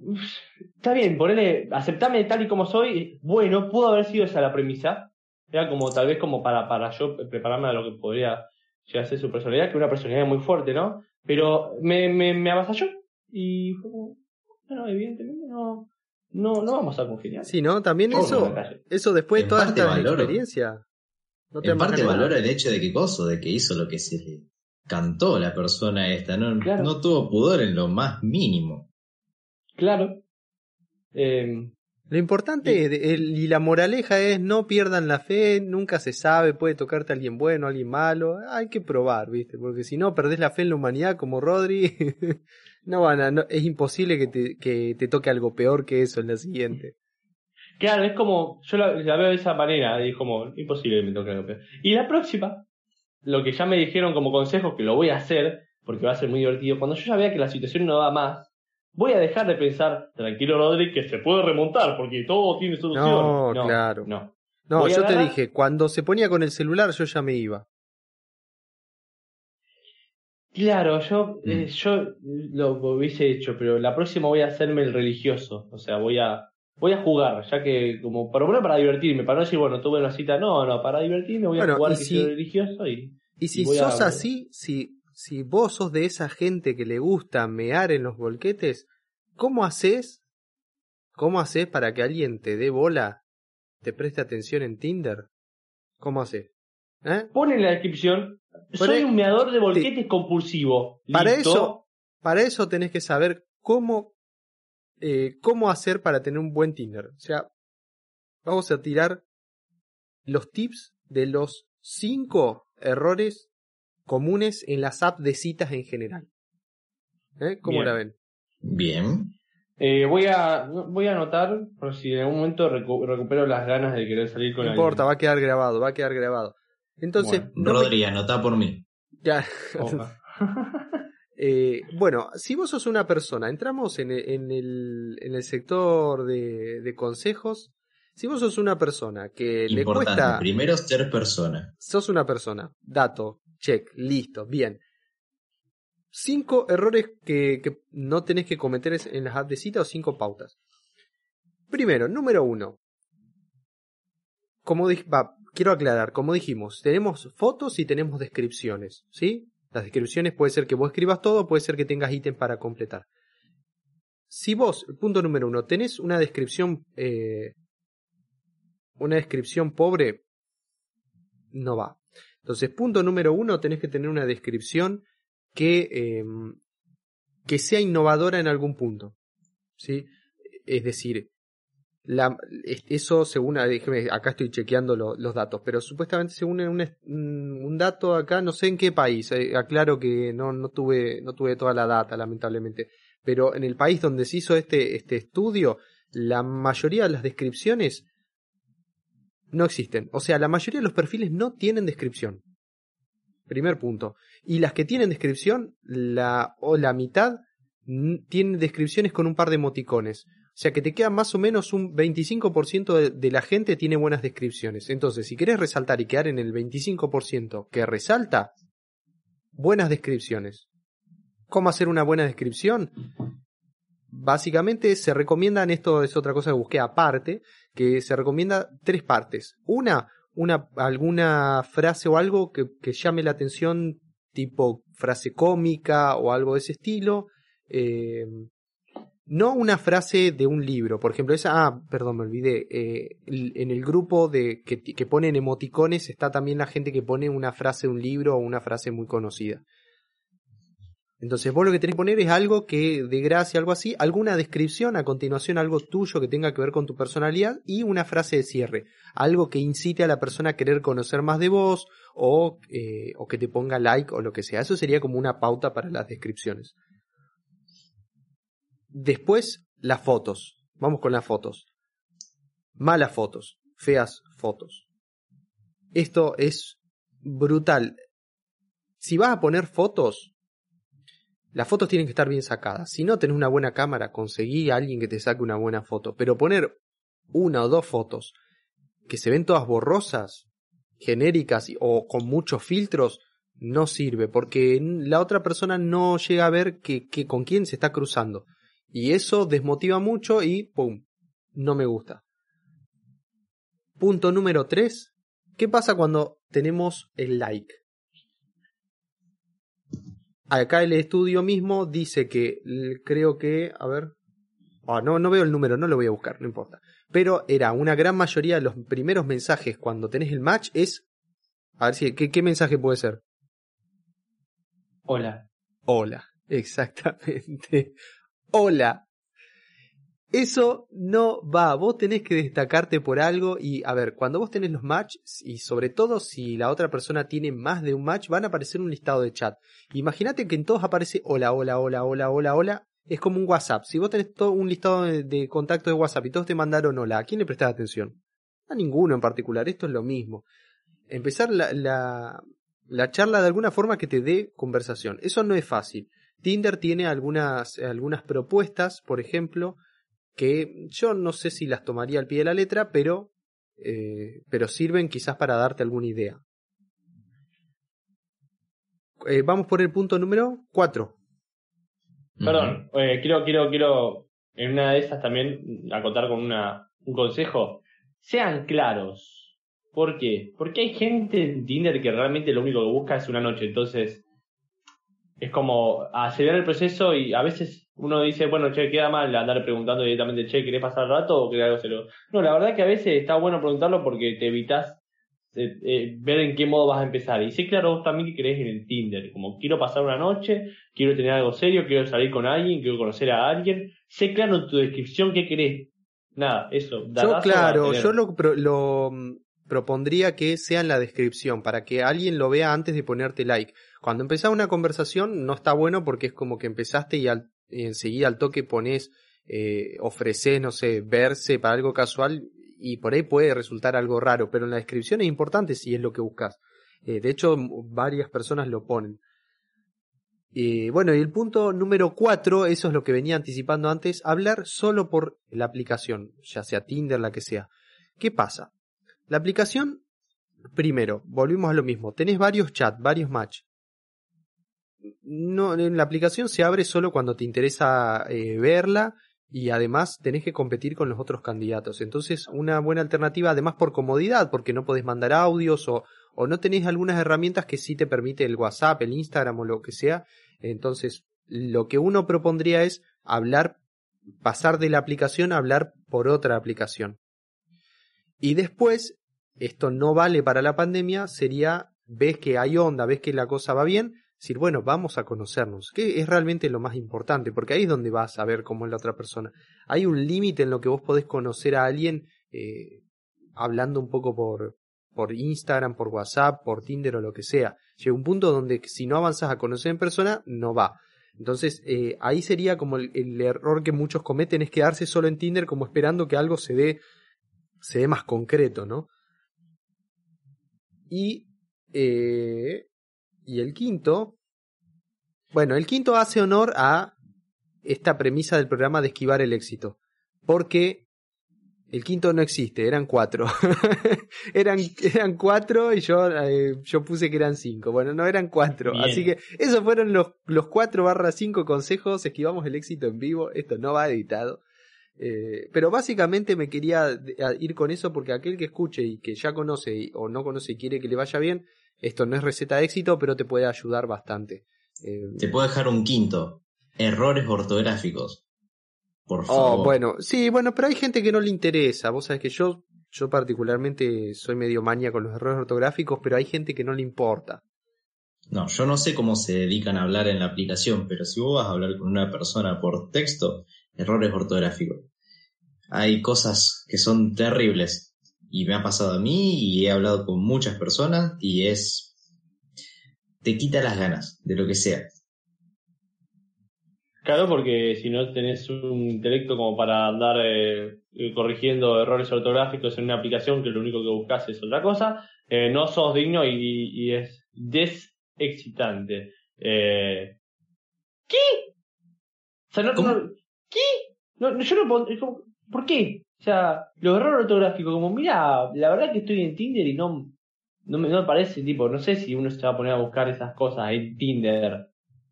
está bien, ponele, aceptame tal y como soy. Bueno, pudo haber sido esa la premisa. Era como tal vez como para, para yo prepararme a lo que podría llegar a ser su personalidad, que es una personalidad muy fuerte, ¿no? Pero me, me, me avasalló y fue como, bueno, evidentemente no, no, no vamos a congeniar. Sí, ¿no? También Ojo, eso, eso después de toda esta valoro. experiencia. No En parte valora el hecho de que coso, de que hizo lo que se le cantó la persona esta, no, Claro. no tuvo pudor en lo más mínimo. Claro. Eh, Lo importante es- el- y la moraleja es no pierdan la fe, nunca se sabe, puede tocarte alguien bueno, alguien malo, hay que probar, ¿viste? Porque si no perdés la fe en la humanidad como Rodri, no van a, no- es imposible que te, que te toque algo peor que eso en la siguiente. Claro, es como, yo la, la veo de esa manera, y es como, imposible que me toque algo peor. Y la próxima, lo que ya me dijeron como consejo, que lo voy a hacer, porque va a ser muy divertido, cuando yo ya vea que la situación no va más, voy a dejar de pensar, tranquilo Rodri, que se puede remontar, porque todo tiene solución. No, claro. No. No, yo te dije, cuando se ponía con el celular yo ya me iba. Claro, yo, Mm. eh, yo lo hubiese hecho, pero la próxima voy a hacerme el religioso. O sea, voy a, voy a jugar, ya que como por lo menos para divertirme, para no decir, bueno, tuve una cita, no, no, para divertirme voy Bueno, a jugar que si- soy religioso y Y si Y voy a- sos así, si, si vos sos de esa gente que le gusta mear en los bolquetes, ¿cómo haces? ¿Cómo haces para que alguien te dé bola? ¿Te preste atención en Tinder? ¿Cómo haces? ¿Eh? pone en la descripción, soy un meador de bolquetes compulsivo. Para eso, para eso tenés que saber cómo, eh, cómo hacer para tener un buen Tinder. O sea, vamos a tirar los tips de los cinco errores comunes en las apps de citas en general. ¿Eh? ¿Cómo Bien. la ven? Bien. Eh, voy a voy a anotar por si en algún momento recu- recupero las ganas de querer salir con No alguien. importa, va a quedar grabado, va a quedar grabado. Entonces, Bueno, no me- Rodri, anotá por mí. ya-. Eh, bueno, si vos sos una persona, entramos en el, en el, en el sector de, de consejos. Si vos sos una persona que le Importante. cuesta, Primero ser persona. sos una persona, dato, check, listo, bien. Cinco errores que, que no tenés que cometer en las apps de cita o cinco pautas. Primero, número uno. Como dij- va, quiero aclarar, como dijimos, tenemos fotos y tenemos descripciones, ¿sí? Las descripciones puede ser que vos escribas todo, puede ser que tengas ítems para completar. Si vos, punto número uno, tenés una descripción, eh, una descripción pobre, no va. Entonces, punto número uno, tenés que tener una descripción que, eh, que sea innovadora en algún punto. ¿sí? Es decir, la, es- eso según, déjeme, acá estoy chequeando lo- los datos, pero supuestamente según un, un dato acá, no sé en qué país, eh, aclaro que no, no, tuve, no tuve toda la data, lamentablemente, pero en el país donde se hizo este, este estudio, la mayoría de las descripciones no existen. O sea, la mayoría de los perfiles no tienen descripción. Primer punto. Y las que tienen descripción, la, o la mitad, tienen descripciones con un par de emoticones. O sea que te queda más o menos un 25% de, la gente tiene buenas descripciones. Entonces, si querés resaltar y quedar en el 25% que resalta, buenas descripciones. ¿Cómo hacer una buena descripción? Básicamente se recomiendan, esto es otra cosa que busqué aparte, que se recomienda tres partes. Una, una alguna frase o algo que, que llame la atención, tipo frase cómica o algo de ese estilo. Eh, no una frase de un libro, por ejemplo, esa, ah, perdón, me olvidé, eh, en el grupo de que, que ponen emoticones está también la gente que pone una frase de un libro o una frase muy conocida. Entonces vos lo que tenés que poner es algo que de gracia, algo así, alguna descripción, a continuación algo tuyo que tenga que ver con tu personalidad y una frase de cierre, algo que incite a la persona a querer conocer más de vos o, eh, o que te ponga like o lo que sea. Eso sería como una pauta para las descripciones. Después, las fotos. Vamos con las fotos. Malas fotos, feas fotos. Esto es brutal. Si vas a poner fotos, las fotos tienen que estar bien sacadas. Si no tenés una buena cámara, conseguí a alguien que te saque una buena foto. Pero poner una o dos fotos que se ven todas borrosas, genéricas o con muchos filtros, no sirve porque la otra persona no llega a ver que, que con quién se está cruzando. Y eso desmotiva mucho y ¡pum! No me gusta. Punto número 3. ¿Qué pasa cuando tenemos el like? Acá el estudio mismo dice que creo que, a ver, ah, no, no veo el número, no lo voy a buscar, no importa. Pero era una gran mayoría de los primeros mensajes cuando tenés el match es, a ver si, ¿qué, qué mensaje puede ser? Hola. Hola, exactamente. Hola. Eso no va, vos tenés que destacarte por algo y a ver, cuando vos tenés los matches y sobre todo si la otra persona tiene más de un match, van a aparecer un listado de chat. Imagínate que en todos aparece hola, hola, hola, hola, hola, hola. Es como un WhatsApp. Si vos tenés todo un listado de, contactos de WhatsApp y todos te mandaron hola, ¿a quién le prestás atención? A ninguno en particular, esto es lo mismo. Empezar la la charla de alguna forma que te dé conversación. Eso no es fácil. Tinder tiene algunas, algunas propuestas, por ejemplo, que yo no sé si las tomaría al pie de la letra, pero, eh, pero sirven quizás para darte alguna idea. Eh, vamos por el punto número 4. Perdón, eh, quiero, quiero, quiero en una de esas también acotar con una, un consejo. Sean claros. ¿Por qué? Porque hay gente en Tinder que realmente lo único que busca es una noche. Entonces, es como acelerar el proceso y a veces uno dice, bueno, che, queda mal andar preguntando directamente, che, ¿querés pasar el rato o querés algo cero? No, la verdad que a veces está bueno preguntarlo porque te evitas eh, eh, ver en qué modo vas a empezar. Y sé claro vos también que querés en el Tinder, como quiero pasar una noche, quiero tener algo serio, quiero salir con alguien, quiero conocer a alguien. Sé claro en tu descripción qué querés. Nada, eso. Yo, claro, yo lo, lo, propondría que sea en la descripción, para que alguien lo vea antes de ponerte like. Cuando empezás una conversación no está bueno porque es como que empezaste y, enseguida al toque pones, eh, ofreces, no sé, verse para algo casual y por ahí puede resultar algo raro, pero en la descripción es importante si es lo que buscas. Eh, de hecho, varias personas lo ponen. Eh, bueno, y el punto número cuatro, eso es lo que venía anticipando antes, hablar solo por la aplicación, ya sea Tinder, la que sea. ¿Qué pasa? La aplicación, primero, volvimos a lo mismo, tenés varios chats, varios match. No, la aplicación se abre solo cuando te interesa eh, verla y además tenés que competir con los otros candidatos. Entonces, una buena alternativa, además por comodidad, porque no podés mandar audios o, o no tenés algunas herramientas que sí te permite el WhatsApp, el Instagram o lo que sea. Entonces, lo que uno propondría es hablar, pasar de la aplicación a hablar por otra aplicación. Y después, esto no vale para la pandemia, sería, ves que hay onda, ves que la cosa va bien, decir, bueno, vamos a conocernos, que es realmente lo más importante, porque ahí es donde vas a ver cómo es la otra persona. Hay un límite en lo que vos podés conocer a alguien eh, hablando un poco por, por Instagram, por WhatsApp, por Tinder o lo que sea. Llega un punto donde si no avanzas a conocer en persona, no va. Entonces, eh, ahí sería como el, error que muchos cometen, es quedarse solo en Tinder como esperando que algo se dé se ve más concreto, ¿no? Y, eh, y el quinto, bueno, el quinto hace honor a esta premisa del programa de esquivar el éxito, porque el quinto no existe, eran cuatro. eran, eran cuatro y yo, eh, yo puse que eran cinco. Bueno, no eran cuatro. Así que esos fueron los, los cuatro barra cinco consejos. Esquivamos el éxito en vivo. Esto no va editado. Eh, pero básicamente me quería ir con eso porque aquel que escuche y que ya conoce o no conoce y quiere que le vaya bien, esto no es receta de éxito, pero te puede ayudar bastante. Eh, te puedo dejar un quinto. Errores ortográficos. Por oh, favor. bueno, sí, bueno, pero hay gente que no le interesa. Vos sabés que yo, yo particularmente soy medio maña con los errores ortográficos, pero hay gente que no le importa. No, yo no sé cómo se dedican a hablar en la aplicación, pero si vos vas a hablar con una persona por texto, errores ortográficos. Hay cosas que son terribles y me ha pasado a mí y he hablado con muchas personas y es... te quita las ganas de lo que sea. Claro, porque si no tenés un intelecto como para andar eh, corrigiendo errores ortográficos en una aplicación que lo único que buscas es otra cosa, eh, no sos digno y, es desexcitante. Eh, ¿Qué? O sea, no, ¿Qué? No, yo no ¿Por qué? O sea, los errores ortográficos, como, mira, la verdad que estoy en Tinder y no, no, me, no me parece, tipo, no sé si uno se va a poner a buscar esas cosas en Tinder.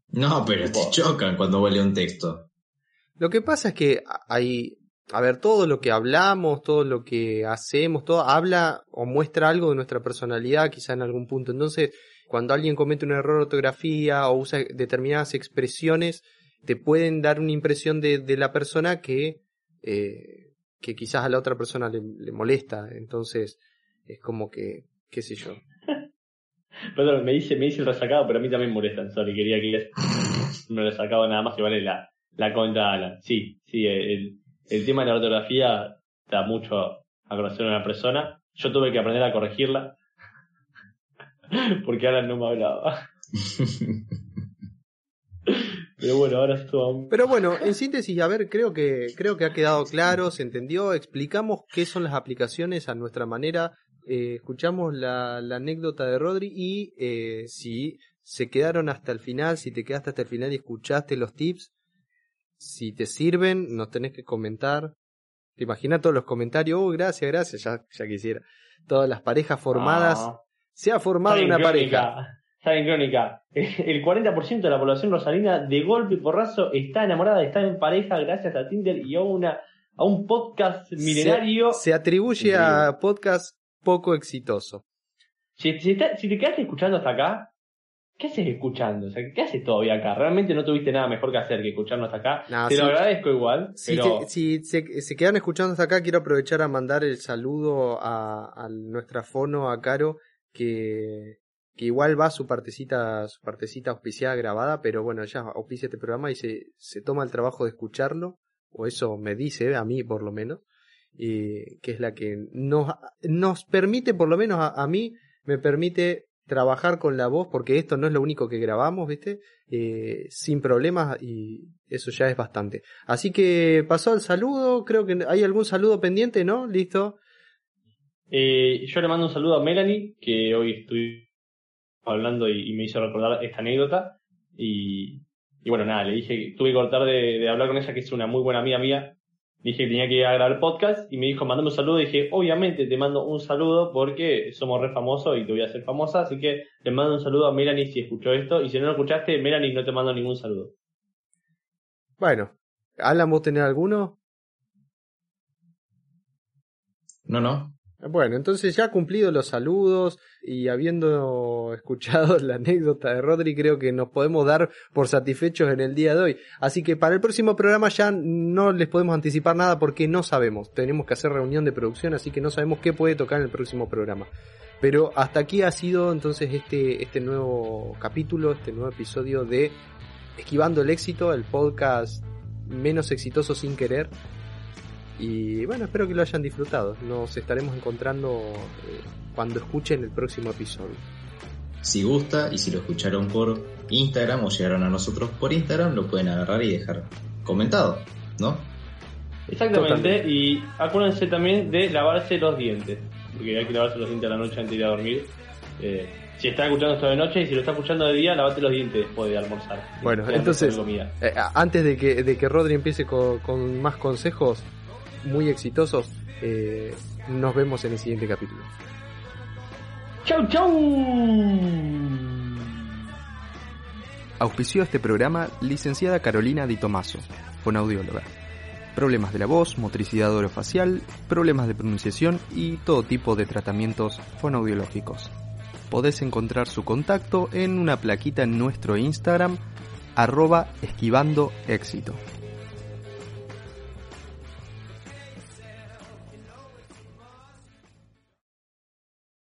No, pero te chocan cuando huele un texto. Lo que pasa es que hay, a ver, todo lo que hablamos, todo lo que hacemos, todo habla o muestra algo de nuestra personalidad, quizá en algún punto. Entonces, cuando alguien comete un error de ortografía o usa determinadas expresiones, te pueden dar una impresión de, de la persona que, eh, que quizás a la otra persona le, le, molesta. Entonces, es como que, qué sé yo. Perdón, me dice, me dice el resacado, pero a mí también molestan, sorry, quería que no le sacaba nada más que vale la, la contra Sí, sí, el, el tema de la ortografía da mucho a conocer a una persona. Yo tuve que aprender a corregirla porque Alan no me hablaba. Pero bueno, ahora esto Pero bueno, en síntesis, a ver, creo que, creo que ha quedado claro, se entendió, explicamos qué son las aplicaciones a nuestra manera, eh, escuchamos la, la anécdota de Rodri y eh, si se quedaron hasta el final, si te quedaste hasta el final y escuchaste los tips, si te sirven, nos tenés que comentar. Te imaginas todos los comentarios, oh, gracias, gracias, ya, ya quisiera. Todas las parejas formadas. Ah. Se ha formado una pareja. Está en crónica. El 40% de la población rosalina de golpe y porrazo está enamorada, está en pareja gracias a Tinder y a una a un podcast milenario. Se, se atribuye a podcast poco exitoso. Si, si te, si te quedaste escuchando hasta acá, ¿qué haces escuchando? O sea, ¿qué haces todavía acá? Realmente no tuviste nada mejor que hacer que escucharnos hasta acá. No, te lo agradezco igual, Si, pero te- si se, se quedan escuchando hasta acá, quiero aprovechar a mandar el saludo a, a nuestra fono, a Caro, que, que igual va su partecita, su partecita auspiciada grabada, pero bueno, ella auspicia este programa y se, se toma el trabajo de escucharlo, o eso me dice, a mí por lo menos, y que es la que nos, nos permite, por lo menos a, mí, me permite trabajar con la voz, porque esto no es lo único que grabamos, ¿viste? Eh, sin problemas y eso ya es bastante. Así que pasó el saludo, creo que hay algún saludo pendiente, ¿no? Listo. eh, yo le mando un saludo a Melanie, que hoy estoy hablando y, y me hizo recordar esta anécdota. Y, y bueno, nada, le dije, tuve que cortar de, de hablar con ella, que es una muy buena amiga mía. Dije que tenía que ir a grabar podcast y me dijo, mandame un saludo. Y dije, obviamente te mando un saludo porque somos re famosos y te voy a hacer famosa. Así que te mando un saludo a Melanie si escuchó esto. Y si no lo escuchaste, Melanie, no te mando ningún saludo. Bueno, Alan, ¿vos tenés alguno? No, no. Bueno, entonces ya cumplido los saludos y habiendo escuchado la anécdota de Rodri, creo que nos podemos dar por satisfechos en el día de hoy. Así que para el próximo programa ya no les podemos anticipar nada porque no sabemos. Tenemos que hacer reunión de producción, así que no sabemos qué puede tocar en el próximo programa. Pero hasta aquí ha sido entonces este, este nuevo capítulo, este nuevo episodio de Esquivando el éxito, el podcast menos exitoso sin querer. Y bueno, espero que lo hayan disfrutado. Nos estaremos encontrando eh, cuando escuchen el próximo episodio. Si gusta y si lo escucharon por Instagram o llegaron a nosotros por Instagram, lo pueden agarrar y dejar comentado, ¿no? Exactamente, Totalmente. y acuérdense también de lavarse los dientes, porque hay que lavarse los dientes a la noche antes de ir a dormir. Eh, si está escuchando esto de noche y si lo está escuchando de día, lavate los dientes después de almorzar. Bueno, de entonces- comida. Eh, antes de que, de que Rodri empiece con, con más consejos muy exitosos, eh, nos vemos en el siguiente capítulo. ¡Chau, chau! Auspició este programa licenciada Carolina Di Tomaso, fonoaudióloga. Problemas de la voz, motricidad orofacial, problemas de pronunciación y todo tipo de tratamientos fonoaudiológicos. Podés encontrar su contacto en una plaquita en nuestro Instagram, arroba esquivando éxito.